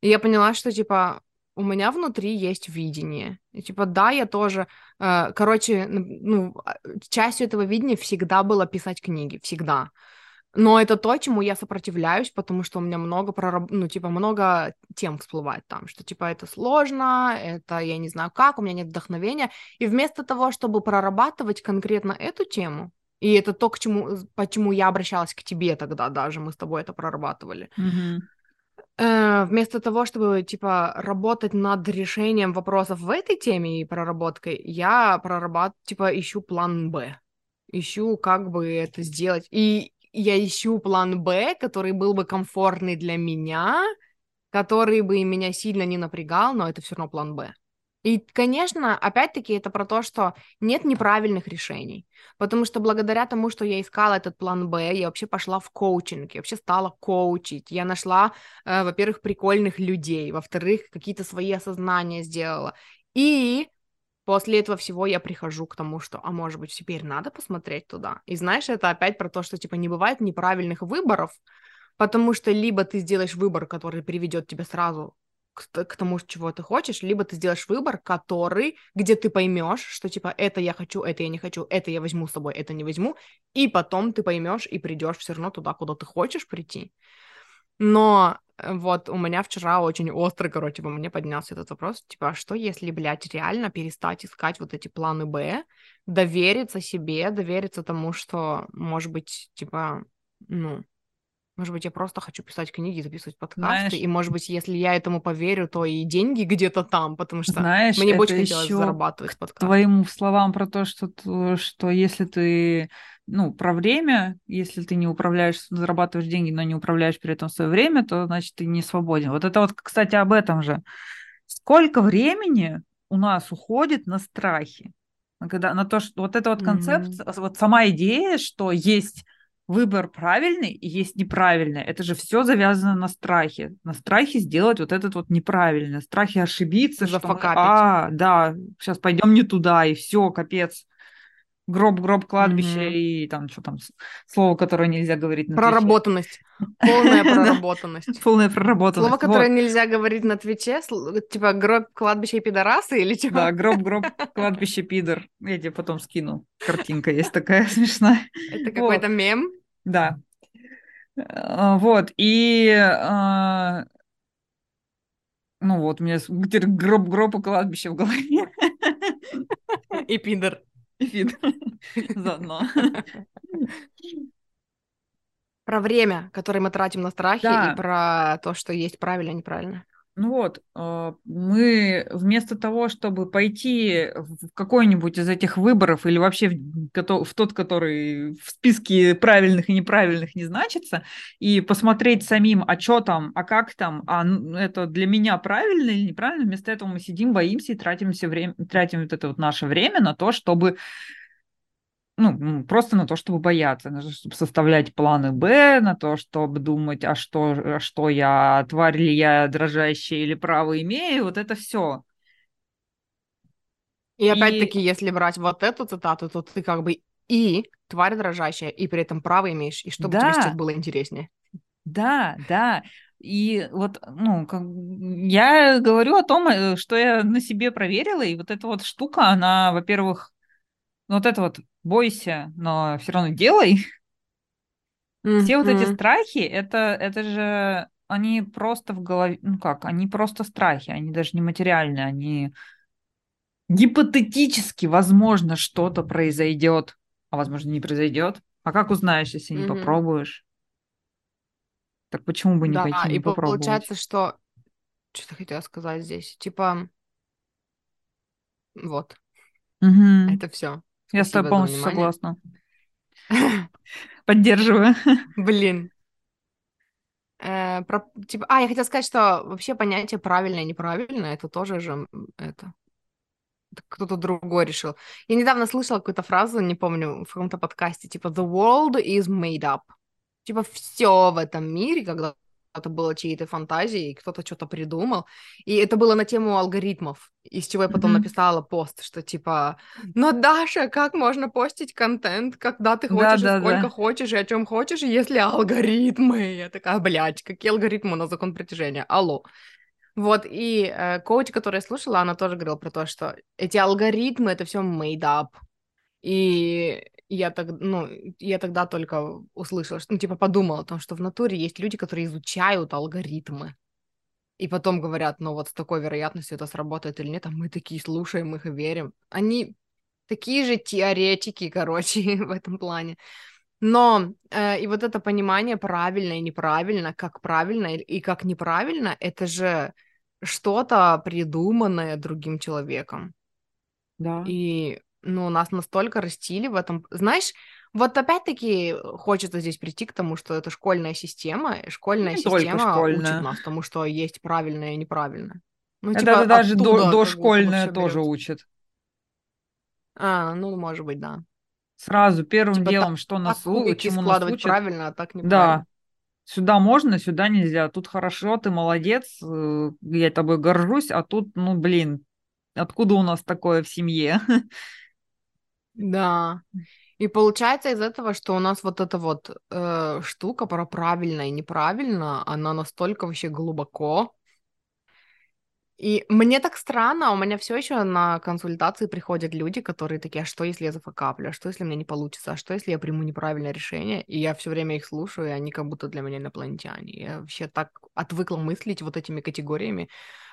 И я поняла, что, типа, у меня внутри есть видение. И, типа, да, я тоже... Э, короче, ну, а, частью этого видения всегда было писать книги, всегда. Но это то, чему я сопротивляюсь, потому что у меня много прораб... ну, типа, много тем всплывает там, что, типа, это сложно, это я не знаю как, у меня нет вдохновения. И вместо того, чтобы прорабатывать конкретно эту тему, и это то, к чему, почему я обращалась к тебе тогда даже, мы с тобой это прорабатывали, mm-hmm. Э, вместо того, чтобы, типа, работать над решением вопросов в этой теме и проработкой, я прорабатываю, типа, ищу план Б. Ищу, как бы это сделать. И я ищу план Б, который был бы комфортный для меня, который бы меня сильно не напрягал, но это все равно план Б. И, конечно, опять-таки это про то, что нет неправильных решений, потому что благодаря тому, что я искала этот план Б, я вообще пошла в коучинг, я вообще стала коучить, я нашла, э, во-первых, прикольных людей, во-вторых, какие-то свои осознания сделала, и после этого всего я прихожу к тому, что, а может быть, теперь надо посмотреть туда. И знаешь, это опять про то, что, типа, не бывает неправильных выборов, потому что либо ты сделаешь выбор, который приведет тебя сразу к, к тому, чего ты хочешь, либо ты сделаешь выбор, который, где ты поймешь, что типа это я хочу, это я не хочу, это я возьму с собой, это не возьму, и потом ты поймешь и придешь все равно туда, куда ты хочешь прийти. Но э, вот у меня вчера очень острый, короче, во мне поднялся этот вопрос, типа, а что если, блядь, реально перестать искать вот эти планы Б, довериться себе, довериться тому, что, может быть, типа, ну, может быть, я просто хочу писать книги, записывать подкасты, Знаешь, и, может быть, если я этому поверю, то и деньги где-то там, потому что Знаешь, мне больше хотелось зарабатывать подкасты. твоим словам про то, что, что если ты, ну, про время, если ты не управляешь, зарабатываешь деньги, но не управляешь при этом свое время, то, значит, ты не свободен. Вот это вот, кстати, об этом же. Сколько времени у нас уходит на страхи? Когда, на то, что вот эта вот концепция, mm-hmm. вот сама идея, что есть выбор правильный и есть неправильный. Это же все завязано на страхе. На страхе сделать вот этот вот неправильный. Страхе ошибиться. Зафакапить. Что мы, а, да, сейчас пойдем не туда, и все, капец. Гроб, гроб, кладбище mm-hmm. и там что там, слово, которое нельзя говорить на Проработанность. Полная [laughs] проработанность. Полная проработанность. Слово, которое нельзя говорить на Твиче, типа гроб, кладбище и пидорасы или чего? Да, гроб, гроб, кладбище, пидор. Я тебе потом скину. Картинка есть такая [laughs] смешная. Это какой-то мем? Да. Э, вот, и а, ну вот, у меня гроб-гроб и кладбище в голове. И пидор. И пидор. Заодно. Про время, которое мы тратим на страхи, да. и про то, что есть правильно, и неправильно. Ну вот, а, мы вместо того, чтобы пойти в какой-нибудь из этих выборов или вообще в, тот, который в списке правильных и неправильных не значится, и посмотреть самим, а что там, а как там, а это для меня правильно или неправильно, вместо этого мы сидим, боимся и тратим, все время, тратим вот это вот наше время на то, чтобы ну, просто на то, чтобы бояться, на то, чтобы составлять планы Б, на то, чтобы думать, а что, а что я, тварь ли я дрожащая или право имею, вот это все. И, и опять-таки, если брать вот эту цитату, то ты как бы и тварь дрожащая, и при этом право имеешь, и чтобы да. тебе сейчас было интереснее. Да, да. И вот, ну, как, я говорю о том, э, что я на себе проверила, и вот эта вот штука, она, во-первых, ну, вот это вот бойся, но все равно делай. Mm-hmm. Все вот эти страхи, это, это же они просто в голове, ну как, они просто страхи, они даже не материальные, они гипотетически, возможно, что-то произойдет, а возможно, не произойдет. А как узнаешь, если не Мгм. попробуешь? Так почему бы не Да, пойти, не и по- попробовать? получается, что... Что-то хотела сказать здесь. Типа, вот, Мгм. это все. Я с тобой полностью согласна. Поддерживаю. [laughs] Блин. Э, про- типа, а, я хотела сказать, что вообще понятие правильное и неправильное, это тоже же это кто-то другой решил. Я недавно слышала какую-то фразу, не помню, в каком-то подкасте, типа «The world is made up». Типа все в этом мире, когда это было чьей-то фантазией, и кто-то что-то придумал. И это было на тему алгоритмов, из чего я потом Мгм. написала пост, что типа, но Даша, как можно постить контент, когда ты хочешь и Да-да-да. сколько хочешь и о чем хочешь, если алгоритмы? Я такая, блядь, какие алгоритмы на закон притяжения? Алло. Вот, и э, коуч, который я слушала, она тоже говорила про то, что эти алгоритмы — это все made up. И я, так, ну, я тогда только услышала, что, ну, типа, подумала о том, что в натуре есть люди, которые изучают алгоритмы. И потом говорят, ну вот с такой вероятностью это сработает или нет, а мы такие слушаем их и верим. Они такие же теоретики, [laughs] короче, в этом плане. Но э, и вот это понимание правильно и неправильно, как правильно и- и как неправильно, это же что-то придуманное другим человеком. Да. И, ну, нас настолько растили в этом. Знаешь, вот опять-таки хочется здесь прийти к тому, что это школьная система, и школьная Не система учит школьная. нас тому, что есть правильное и неправильное. Ну, Это типа, даже до- всё тоже берётся. учат. А, ну, может быть, да. Сразу первым Типа, делом, что нас, Так чему нас учат. правильно, а так неправильно. Да, сюда можно, сюда нельзя. Тут хорошо, ты молодец, э, я тобой горжусь, а тут, ну, блин, откуда у нас такое в семье? [laughs] Да. И получается из этого, что у нас вот эта вот э, штука про правильно и неправильно, она настолько вообще глубоко. И мне так странно, у меня все еще на консультации приходят люди, которые такие, а что если я зафакаплю, а что если у меня не получится, а что если я приму неправильное решение, и я все время их слушаю, и они как будто для меня инопланетяне. Я вообще так отвыкла мыслить вот этими категориями,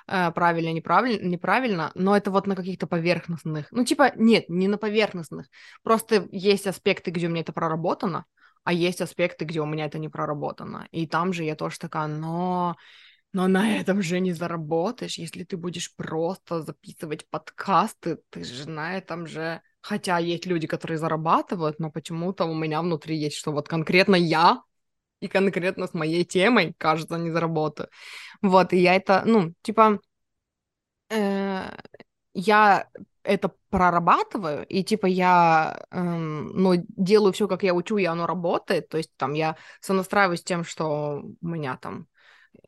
правильно, неправильно, неправильно, но это вот на каких-то поверхностных, ну типа нет, не на поверхностных, просто есть аспекты, где у меня это проработано, а есть аспекты, где у меня это не проработано, и там же я тоже такая, но но на этом же не заработаешь, если ты будешь просто записывать подкасты, ты же на этом же... Хотя есть люди, которые зарабатывают, но почему-то у меня внутри есть, что вот конкретно я и конкретно с моей темой, кажется, не заработаю. Вот, и я это, ну, типа, э, я это прорабатываю, и типа я, эм, ну, делаю все, как я учу, и оно работает, то есть там я сонастраиваюсь с тем, что у меня там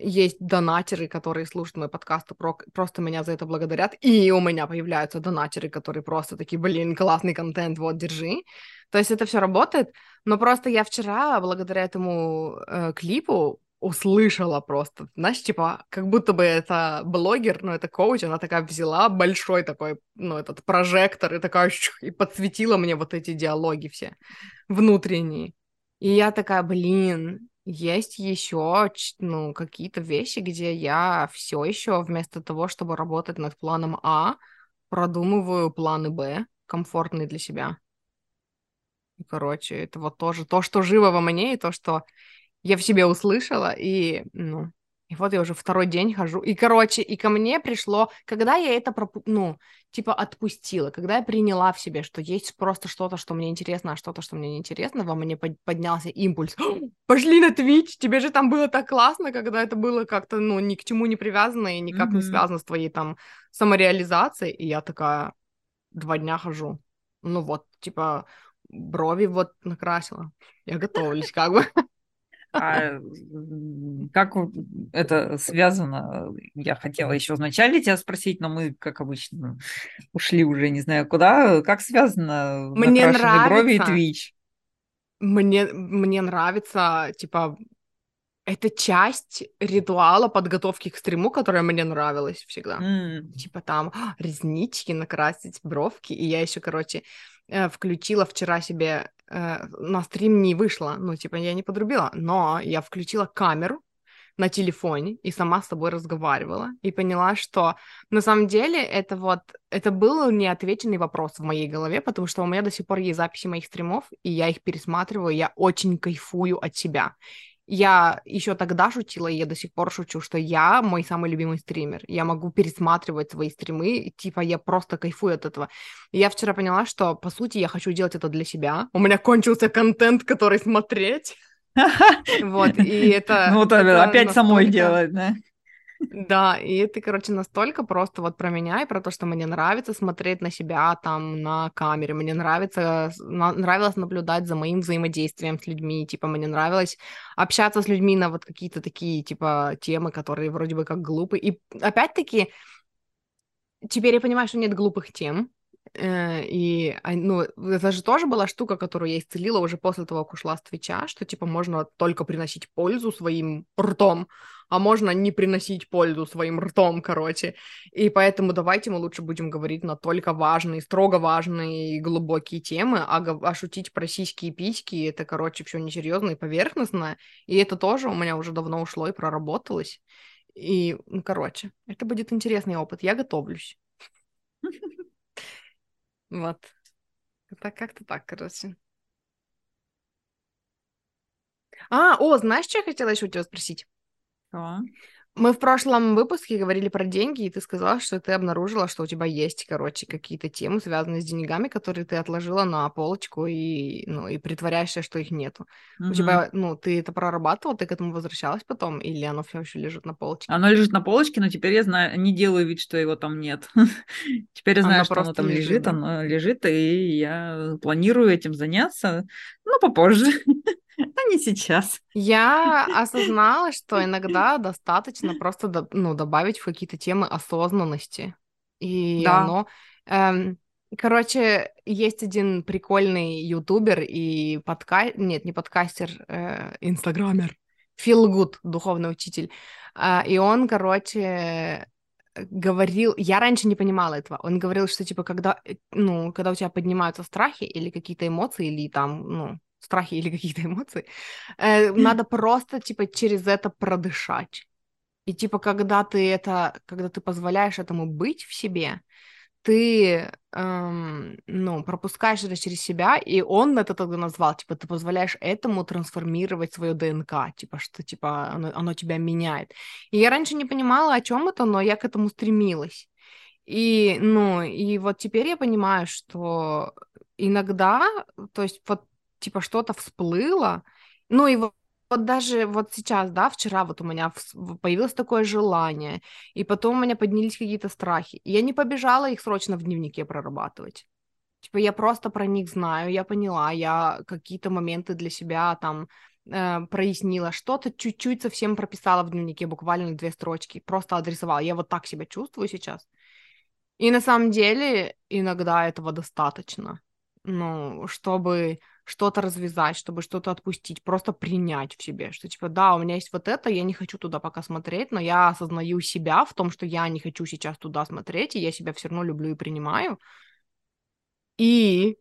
есть донатеры, которые слушают мои подкасты, про- просто меня за это благодарят, и у меня появляются донатеры, которые просто такие, блин, классный контент, вот, держи. То есть это все работает, но просто я вчера, благодаря этому э, клипу, услышала просто, знаешь, типа, как будто бы это блогер, ну, это коуч, она такая взяла большой такой, ну, этот прожектор и такая, и подсветила мне вот эти диалоги все внутренние. И я такая, блин, есть еще, ну, какие-то вещи, где я все еще вместо того, чтобы работать над планом А, продумываю планы Б, комфортные для себя. Короче, это вот тоже то, что живо во мне, и то, что я в себе услышала, и, ну, и вот я уже второй день хожу. И, короче, и ко мне пришло, когда я это, пропу- ну, типа, отпустила, когда я приняла в себе, что есть просто что-то, что мне интересно, а что-то, что мне неинтересно, во мне под- поднялся импульс. Пошли на Twitch, тебе же там было так классно, когда это было как-то, ну, ни к чему не привязано и никак не Мгм. связано с твоей там самореализацией. И я такая два дня хожу. Ну вот, типа, брови вот накрасила. Я готовлюсь, как бы. А как это связано? Я хотела еще вначале тебя спросить, но мы, как обычно, ушли уже не знаю куда. Как связано Мне накрашенные брови и нравится. Twitch? Мне, мне нравится, типа, это часть ритуала подготовки к стриму, которая мне нравилась всегда. М, Типа там «А, реснички накрасить, бровки. И я еще, короче, включила вчера себе э, на стрим не вышла, ну, типа, я не подрубила, но я включила камеру, на телефоне и сама с собой разговаривала и поняла, что на самом деле это вот, это был неотвеченный вопрос в моей голове, потому что у меня до сих пор есть записи моих стримов, и я их пересматриваю, я очень кайфую от себя. Я еще тогда шутила, и я до сих пор шучу, что я мой самый любимый стример. Я могу пересматривать свои стримы, типа я просто кайфую от этого. И я вчера поняла, что, по сути, я хочу делать это для себя. У меня кончился контент, который смотреть. [laughs] Вот, и это... Ну, вот опять самой делать, да? Да, и это, короче, настолько просто вот про меня и про то, что мне нравится смотреть на себя там на камере, мне нравится, на, нравилось наблюдать за моим взаимодействием с людьми, типа, мне нравилось общаться с людьми на вот какие-то такие, типа, темы, которые вроде бы как глупые. И опять-таки, теперь я понимаю, что нет глупых тем, и, ну, это же тоже была штука, которую я исцелила уже после того, как ушла с Твича, что, типа, можно только приносить пользу своим ртом, а можно не приносить пользу своим ртом, короче. И поэтому давайте мы лучше будем говорить на только важные, строго важные и глубокие темы, а, а шутить про сиськи и письки, это, короче, все несерьезно и поверхностно. И это тоже у меня уже давно ушло и проработалось. И, ну, короче, это будет интересный опыт. Я готовлюсь. [laughs] Вот. Это как-то так, короче. А, о, знаешь, что я хотела еще у тебя спросить? Что? Мы в прошлом выпуске говорили про деньги, и ты сказала, что ты обнаружила, что у тебя есть, короче, какие-то темы, связанные с деньгами, которые ты отложила на полочку и, ну, и притворяешься, что их нету. Угу. У тебя, ну, ты это прорабатывала, ты к этому возвращалась потом, или оно все еще лежит на полочке? Оно лежит на полочке, но теперь я знаю, не делаю вид, что его там нет. [laughs] теперь я знаю, что оно там лежит, лежит оно лежит, и я планирую этим заняться, но попозже. [laughs] [laughs] а не сейчас. Я [laughs] осознала, что иногда достаточно просто ну, добавить в какие-то темы осознанности. И да. оно... Эм, короче, есть один прикольный ютубер и подкастер... Нет, не подкастер, э, инстаграмер. Фил Гуд, духовный учитель. Э, и он, короче, говорил, я раньше не понимала этого, он говорил, что, типа, когда, э, ну, когда у тебя поднимаются страхи или какие-то эмоции, или там, ну, страхи или какие-то [laughs] эмоции, э, надо просто, типа, через это продышать. И, типа, когда ты это, когда ты позволяешь этому быть в себе, ты, эм, ну, пропускаешь это через себя, и он это тогда назвал, типа, ты позволяешь этому трансформировать свое ДНК, типа, что, типа, оно, оно тебя меняет. И я раньше не понимала, о чем это, но я к этому стремилась. И, ну, и вот теперь я понимаю, что иногда, то есть вот типа что-то всплыло. Ну и вот, вот даже вот сейчас, да, вчера вот у меня появилось такое желание, и потом у меня поднялись какие-то страхи. И я не побежала их срочно в дневнике прорабатывать. Типа я просто про них знаю, я поняла, я какие-то моменты для себя там э, прояснила, что-то чуть-чуть совсем прописала в дневнике, буквально две строчки, просто адресовала. Я вот так себя чувствую сейчас. И на самом деле иногда этого достаточно, ну, чтобы что-то развязать, чтобы что-то отпустить, просто принять в себе, что типа, да, у меня есть вот это, я не хочу туда пока смотреть, но я осознаю себя в том, что я не хочу сейчас туда смотреть, и я себя все равно люблю и принимаю. И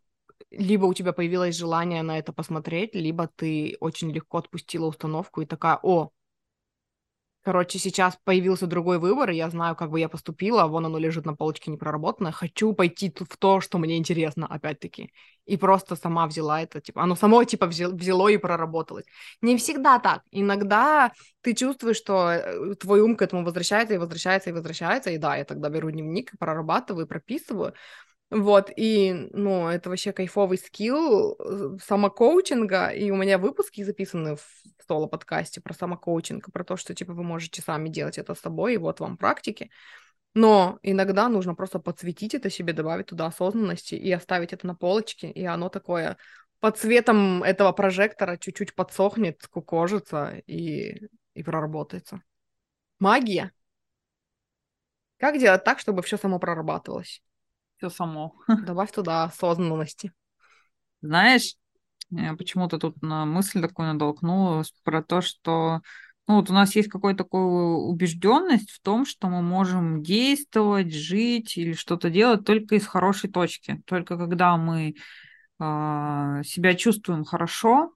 либо у тебя появилось желание на это посмотреть, либо ты очень легко отпустила установку и такая, о, Короче, сейчас появился другой выбор, и я знаю, как бы я поступила, вон оно лежит на полочке непроработанное, хочу пойти в то, что мне интересно, опять-таки. И просто сама взяла это, типа, оно само, [laughs] типа, взяло и проработалось. Не всегда так. Иногда ты чувствуешь, что э, твой ум к этому возвращается и возвращается и возвращается, и да, я тогда беру дневник, прорабатываю, прописываю, вот, и, ну, это вообще кайфовый скилл э, самокоучинга, и у меня выпуски записаны в соло-подкасте про самокоучинг, про то, что, типа, вы можете сами делать это с собой, и вот вам практики. Но иногда нужно просто подсветить это себе, добавить туда осознанности и оставить это на полочке, и оно такое под цветом этого прожектора чуть-чуть подсохнет, скукожится и, и проработается. Магия. Как делать так, чтобы все само прорабатывалось? Все само. Добавь туда осознанности. Знаешь, почему-то тут на мысль такую натолкнулась про то, что ну, вот у нас есть какая-то такая убежденность в том, что мы можем действовать, жить или что-то делать только из хорошей точки. Только когда мы э, себя чувствуем хорошо,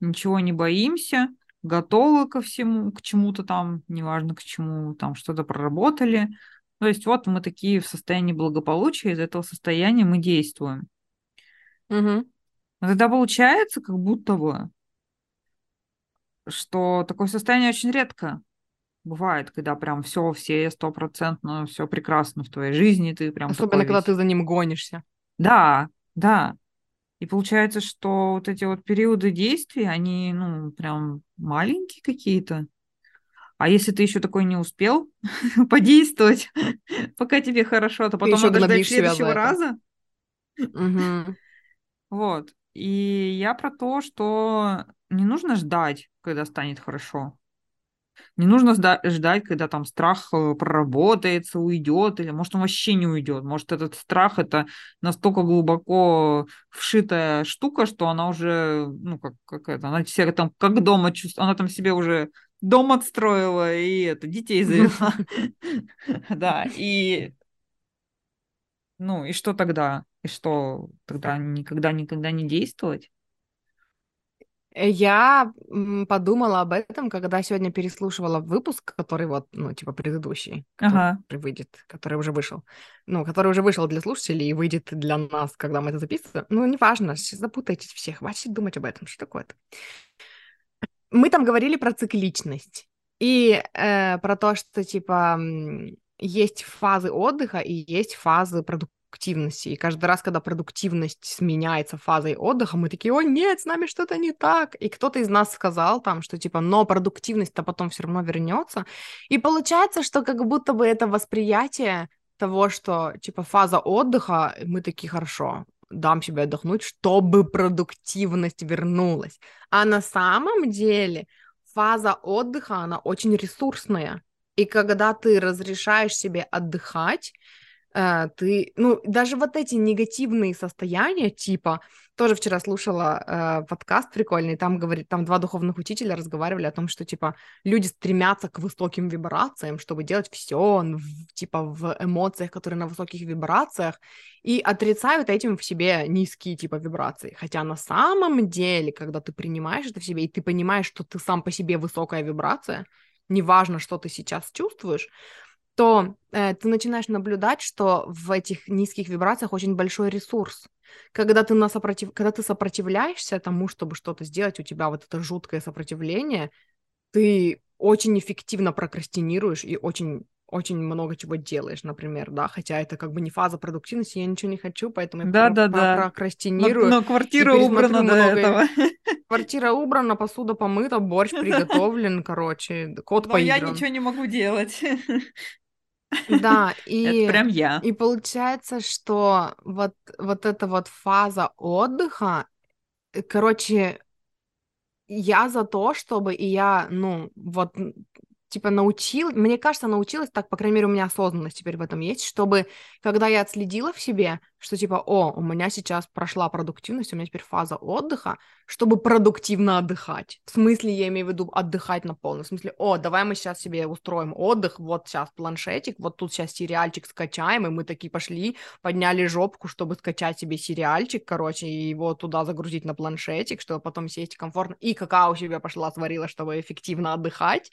ничего не боимся, готовы ко всему, к чему-то там, неважно к чему, там что-то проработали. То есть вот мы такие в состоянии благополучия, из этого состояния мы действуем. Угу. Но тогда получается, как будто бы, что такое состояние очень редко бывает, когда прям все, все стопроцентно, все прекрасно в твоей жизни, ты прям Особенно, когда весь- ты за ним гонишься. Да, да. И получается, что вот эти вот периоды действий, они, ну, прям маленькие какие-то. А если ты еще такой не успел [laughs] подействовать, пока тебе хорошо, то потом надо ждать следующего раза. [laughs] Вот. И я про то, что не нужно ждать, когда станет хорошо. Не нужно ждать, когда там страх э, проработается, уйдет, или может он вообще не уйдет. Может этот страх это настолько глубоко вшитая штука, что она уже, ну как, как это, она себя там как дома чувствует, она там себе уже дом отстроила и это, детей завела. [laughs] Да, и ну и что тогда? И что тогда никогда-никогда не действовать? Э, Я подумала об этом, когда сегодня переслушивала выпуск, который вот, ну, типа предыдущий, который Ага. выйдет, который уже вышел. Ну, который уже вышел для слушателей и выйдет для нас, когда мы это записываем. Ну, неважно, сейчас запутаетесь все, хватит думать об этом, что такое-то. Мы там говорили про цикличность и э, про то, что, типа, есть фазы отдыха и есть фазы продуктивности. И каждый раз, когда продуктивность сменяется фазой отдыха, мы такие, о, нет, с нами что-то не так. И кто-то из нас сказал там, что, типа, но продуктивность-то потом все равно вернется. И получается, что как будто бы это восприятие того, что, типа, фаза отдыха, мы такие, хорошо, дам себе отдохнуть, чтобы продуктивность вернулась. А на самом деле фаза отдыха, она очень ресурсная. И когда ты разрешаешь себе отдыхать, ты, ну, даже вот эти негативные состояния, типа, тоже вчера слушала э, подкаст прикольный, там говорит, там два духовных учителя разговаривали о том, что, типа, люди стремятся к высоким вибрациям, чтобы делать все, типа, в эмоциях, которые на высоких вибрациях, и отрицают этим в себе низкие, типа, вибрации. Хотя на самом деле, когда ты принимаешь это в себе, и ты понимаешь, что ты сам по себе высокая вибрация, неважно, что ты сейчас чувствуешь, то э, ты начинаешь наблюдать, что в этих низких вибрациях очень большой ресурс. Когда ты, на сопротив... Когда ты сопротивляешься тому, чтобы что-то сделать, у тебя вот это жуткое сопротивление, ты очень эффективно прокрастинируешь и очень очень много чего делаешь, например, да, хотя это как бы не фаза продуктивности, я ничего не хочу, поэтому я Да, про- да, про- да. Но, прокрастинирую. но квартира пересмотрю убрана до многое. этого. [laughs] Квартира убрана, посуда помыта, борщ приготовлен, короче, кот Но я поигран. ничего не могу делать. [laughs] Да, [laughs] Это и прям я. И получается, что вот, вот эта вот фаза отдыха, э, короче, я за то, чтобы и я, ну, вот, типа, научил, мне кажется, научилась так, по крайней мере, у меня осознанность теперь в этом есть, чтобы, когда я отследила в себе, что, типа, о, у меня сейчас прошла продуктивность, у меня теперь фаза отдыха, чтобы продуктивно отдыхать. В смысле, я имею в виду отдыхать на полную. В смысле, о, давай мы сейчас себе устроим отдых, вот сейчас планшетик, вот тут сейчас сериальчик скачаем, и мы такие пошли, подняли жопку, чтобы скачать себе сериальчик, короче, и его туда загрузить на планшетик, чтобы потом сесть комфортно, и какао себе пошла сварила, чтобы эффективно отдыхать,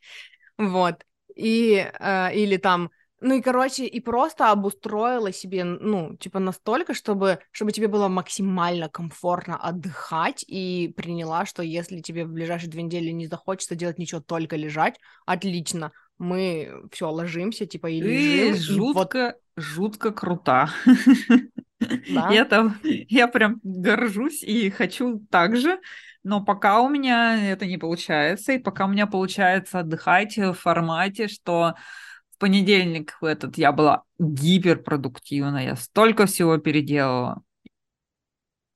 вот, и, э, или там, ну и, короче, и просто обустроила себе, ну, типа настолько, чтобы, чтобы тебе было максимально комфортно отдыхать, и приняла, что если тебе в ближайшие две недели не захочется делать ничего, только лежать, отлично, мы все ложимся, типа, и лежим, Ты и вот, жутко, жутко крута. Да? Я там, я прям горжусь и хочу так же, но пока у меня это не получается, и пока у меня получается отдыхать в формате, что в понедельник в этот я была гиперпродуктивна, я столько всего переделала,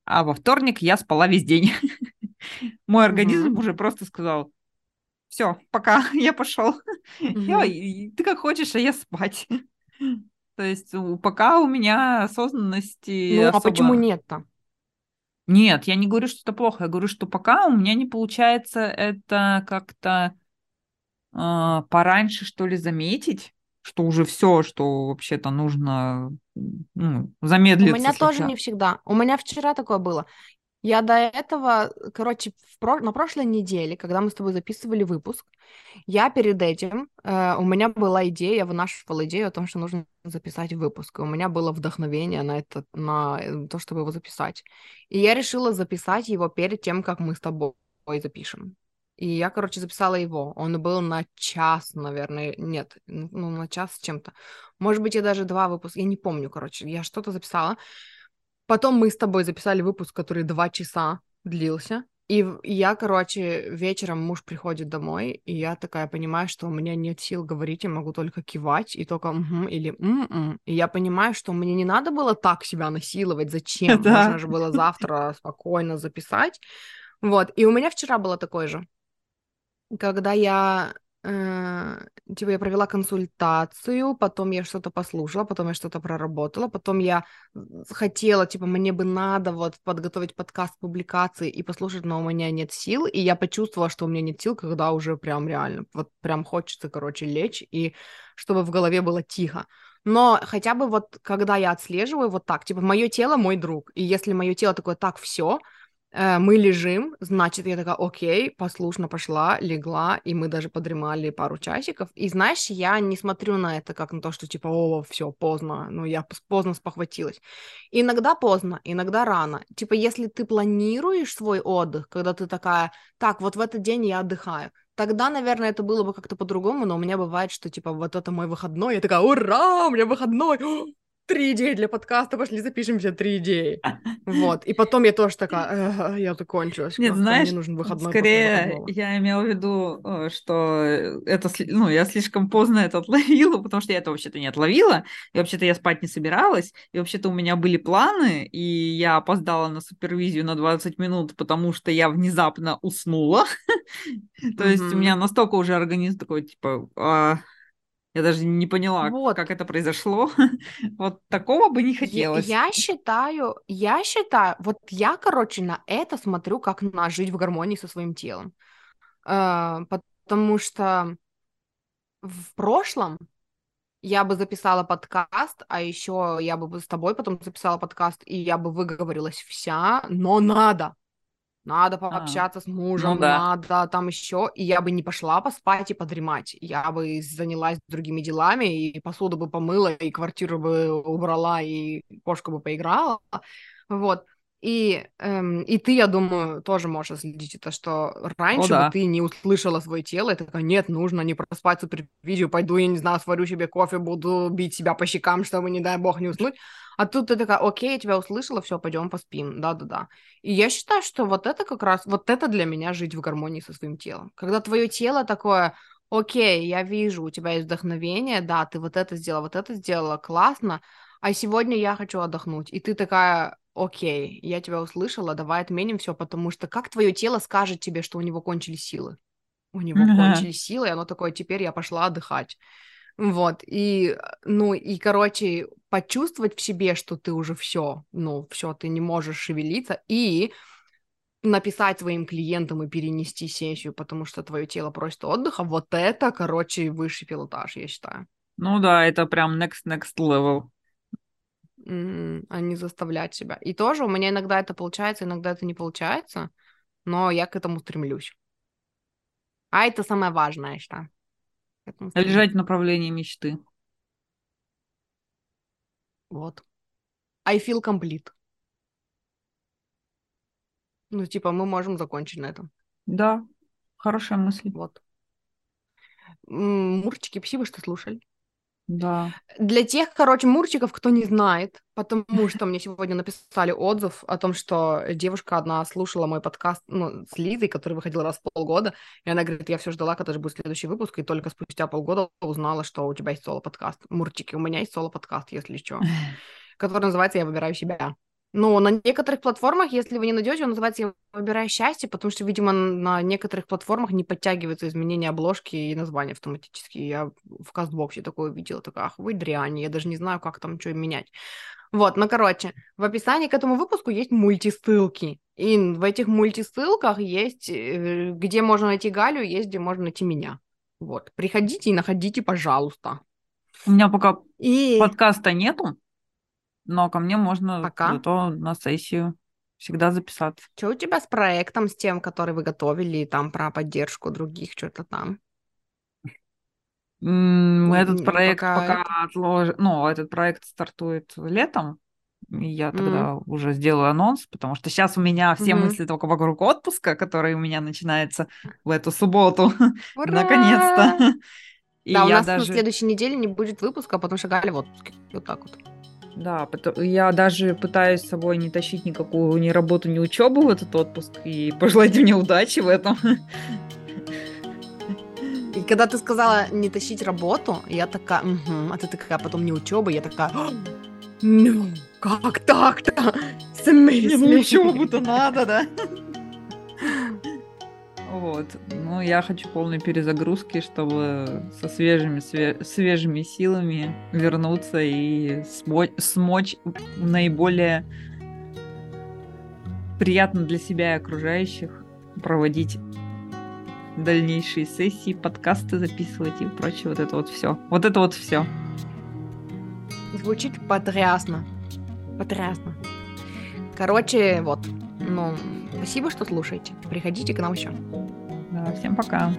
а во вторник я спала весь день. [laughs] Мой организм уже просто сказал, все, пока, [laughs] я пошел. Ты как хочешь, а я спать. [laughs] То есть пока у меня осознанности Ну, а почему нет-то? Нет, я не говорю, что это плохо. Я говорю, что пока у меня не получается это как-то а, пораньше, что ли, заметить, что уже все, что вообще-то нужно ну, У замедлиться меня тоже слегка. не всегда. У меня вчера такое было. Я до этого, короче, в про... на прошлой неделе, когда мы с тобой записывали выпуск, я перед этим, э, у меня была идея, я вынашивала идею о том, что нужно записать выпуск. И у меня было вдохновение на это, на э, то, чтобы его записать. И я решила записать его перед тем, как мы с тобой запишем. И я, короче, записала его. Он был на час, наверное. Нет, ну, на час с чем-то. Может быть, я даже два выпуска. Я не помню, короче. Я что-то записала. Потом мы с тобой записали выпуск, который два часа длился. И я, короче, вечером муж приходит домой, и я такая понимаю, что у меня нет сил говорить, я могу только кивать, и только угу, или м-м. И я понимаю, что мне не надо было так себя насиловать, [laughs] зачем? Да. Можно же было завтра спокойно записать. Вот, и у меня вчера было такое же. Когда я типа я провела консультацию, потом я что-то послушала, потом я что-то проработала, потом я хотела, типа, мне бы надо вот подготовить подкаст публикации и послушать, но у меня нет сил, и я почувствовала, что у меня нет сил, когда уже прям реально, вот прям хочется, короче, лечь, и чтобы в голове было тихо. Но хотя бы вот, когда я отслеживаю вот так, типа, мое тело мой друг, и если мое тело такое, так, все, Э, мы лежим, значит, я такая, окей, послушно пошла, легла, и мы даже подремали пару часиков. И знаешь, я не смотрю на это как на то, что типа, о, все, поздно, ну, я поздно спохватилась. Иногда поздно, иногда рано. Типа, если ты планируешь свой отдых, когда ты такая, так, вот в этот день я отдыхаю, тогда, наверное, это было бы как-то по-другому, но у меня бывает, что, типа, вот это мой выходной, я такая, ура, у меня выходной, три идеи для подкаста, пошли запишем все три идеи. [laughs] Вот. И потом я тоже такая, я закончилась. Нет, знаешь, мне нужен выходной скорее я имела в виду, э, что это, ну, я слишком поздно это отловила, потому что я это вообще-то не отловила, и вообще-то я спать не собиралась, и вообще-то у меня были планы, и я опоздала на супервизию на 20 минут, потому что я внезапно уснула. [laughs] То есть у меня настолько уже организм такой, типа, «А, я даже не поняла, вот. как это произошло. [laughs] вот такого бы не хотелось. Я, я считаю, я считаю, вот я, короче, на это смотрю, как на жить в гармонии со своим телом. Э, потому что в прошлом я бы записала подкаст, а еще я бы с тобой потом записала подкаст, и я бы выговорилась вся, но надо надо а, пообщаться а, с мужем, ну да. надо там еще, и я бы не пошла поспать и подремать, я бы занялась другими делами, и посуду бы помыла, и квартиру бы убрала, и кошка бы поиграла, вот. И, эм, и ты, я думаю, тоже можешь следить это, что раньше О, да. бы ты не услышала свое тело, и такая, нет, нужно не проспать супервизию, пойду, я не знаю, сварю себе кофе, буду бить себя по щекам, чтобы, не дай бог, не уснуть. А тут ты такая, окей, я тебя услышала, все, пойдем поспим, да-да-да. И я считаю, что вот это как раз, вот это для меня жить в гармонии со своим телом. Когда твое тело такое, окей, я вижу, у тебя есть вдохновение, да, ты вот это сделала, вот это сделала, классно, а сегодня я хочу отдохнуть. И ты такая, окей, я тебя услышала, давай отменим все, потому что как твое тело скажет тебе, что у него кончились силы? У него mm-hmm. кончились силы, и оно такое, теперь я пошла отдыхать. Вот, и, ну, и, короче, почувствовать в себе, что ты уже все, ну, все, ты не можешь шевелиться, и написать своим клиентам и перенести сессию, потому что твое тело просит отдыха, вот это, короче, высший пилотаж, я считаю. Ну да, это прям next, next level а не заставлять себя. И тоже у меня иногда это получается, иногда это не получается, но я к этому стремлюсь. А это самое важное, я считаю. Лежать в направлении мечты. Вот. I feel complete. Ну, типа, мы можем закончить на этом. Да, хорошая мысль. Вот. Мурчики, спасибо, что слушали. Да. Для тех, короче, мурчиков, кто не знает, потому что мне сегодня написали отзыв о том, что девушка одна слушала мой подкаст ну, с Лизой, который выходил раз в полгода, и она говорит, я все ждала, когда же будет следующий выпуск, и только спустя полгода узнала, что у тебя есть соло-подкаст. Мурчики, у меня есть соло-подкаст, если что, [laughs] который называется «Я выбираю себя». Но на некоторых платформах, если вы не найдете, он называется «Я выбираю счастье», потому что, видимо, на некоторых платформах не подтягиваются изменения обложки и названия автоматически. Я в кастбоксе такое увидела, такая, ах, вы дрянь, я даже не знаю, как там что менять. Вот, ну, короче, в описании к этому выпуску есть мультисылки. И в этих мультисылках есть, э, где можно найти Галю, есть, где можно найти меня. Вот, приходите и находите, пожалуйста. У меня пока и... подкаста нету, но ко мне можно Пока. зато на сессию. всегда записаться. Что у тебя с проектом, с тем, который вы готовили, там про поддержку других, что-то там? М, Этот М, проект пока пока отложен, ну, этот проект стартует летом, и я тогда уже сделаю анонс, потому что сейчас у меня все Мгм. мысли только вокруг отпуска, который у меня начинается в эту субботу, [laughs] наконец-то. [laughs] И Да, у я нас на даже, следующей неделе не будет выпуска, потому что Галя в отпуске. Вот так вот. Да, я даже пытаюсь с собой не тащить никакую ни работу, ни учебу в этот отпуск и пожелать мне удачи в этом. И когда ты сказала не тащить работу, я такая, «Мгм». а ты такая, потом не учеба, я такая, «А, ну, как так-то? Не, ну смысле?» учебу-то надо, да? Вот. Ну, я хочу полной перезагрузки, чтобы со свежими, све- свежими силами вернуться и смо- смочь наиболее приятно для себя и окружающих проводить дальнейшие сессии, подкасты записывать и прочее. Вот это вот все. Вот это вот все. Звучит потрясно. Потрясно. Короче, вот. Ну, спасибо, что слушаете. Приходите к нам еще. Да, всем пока.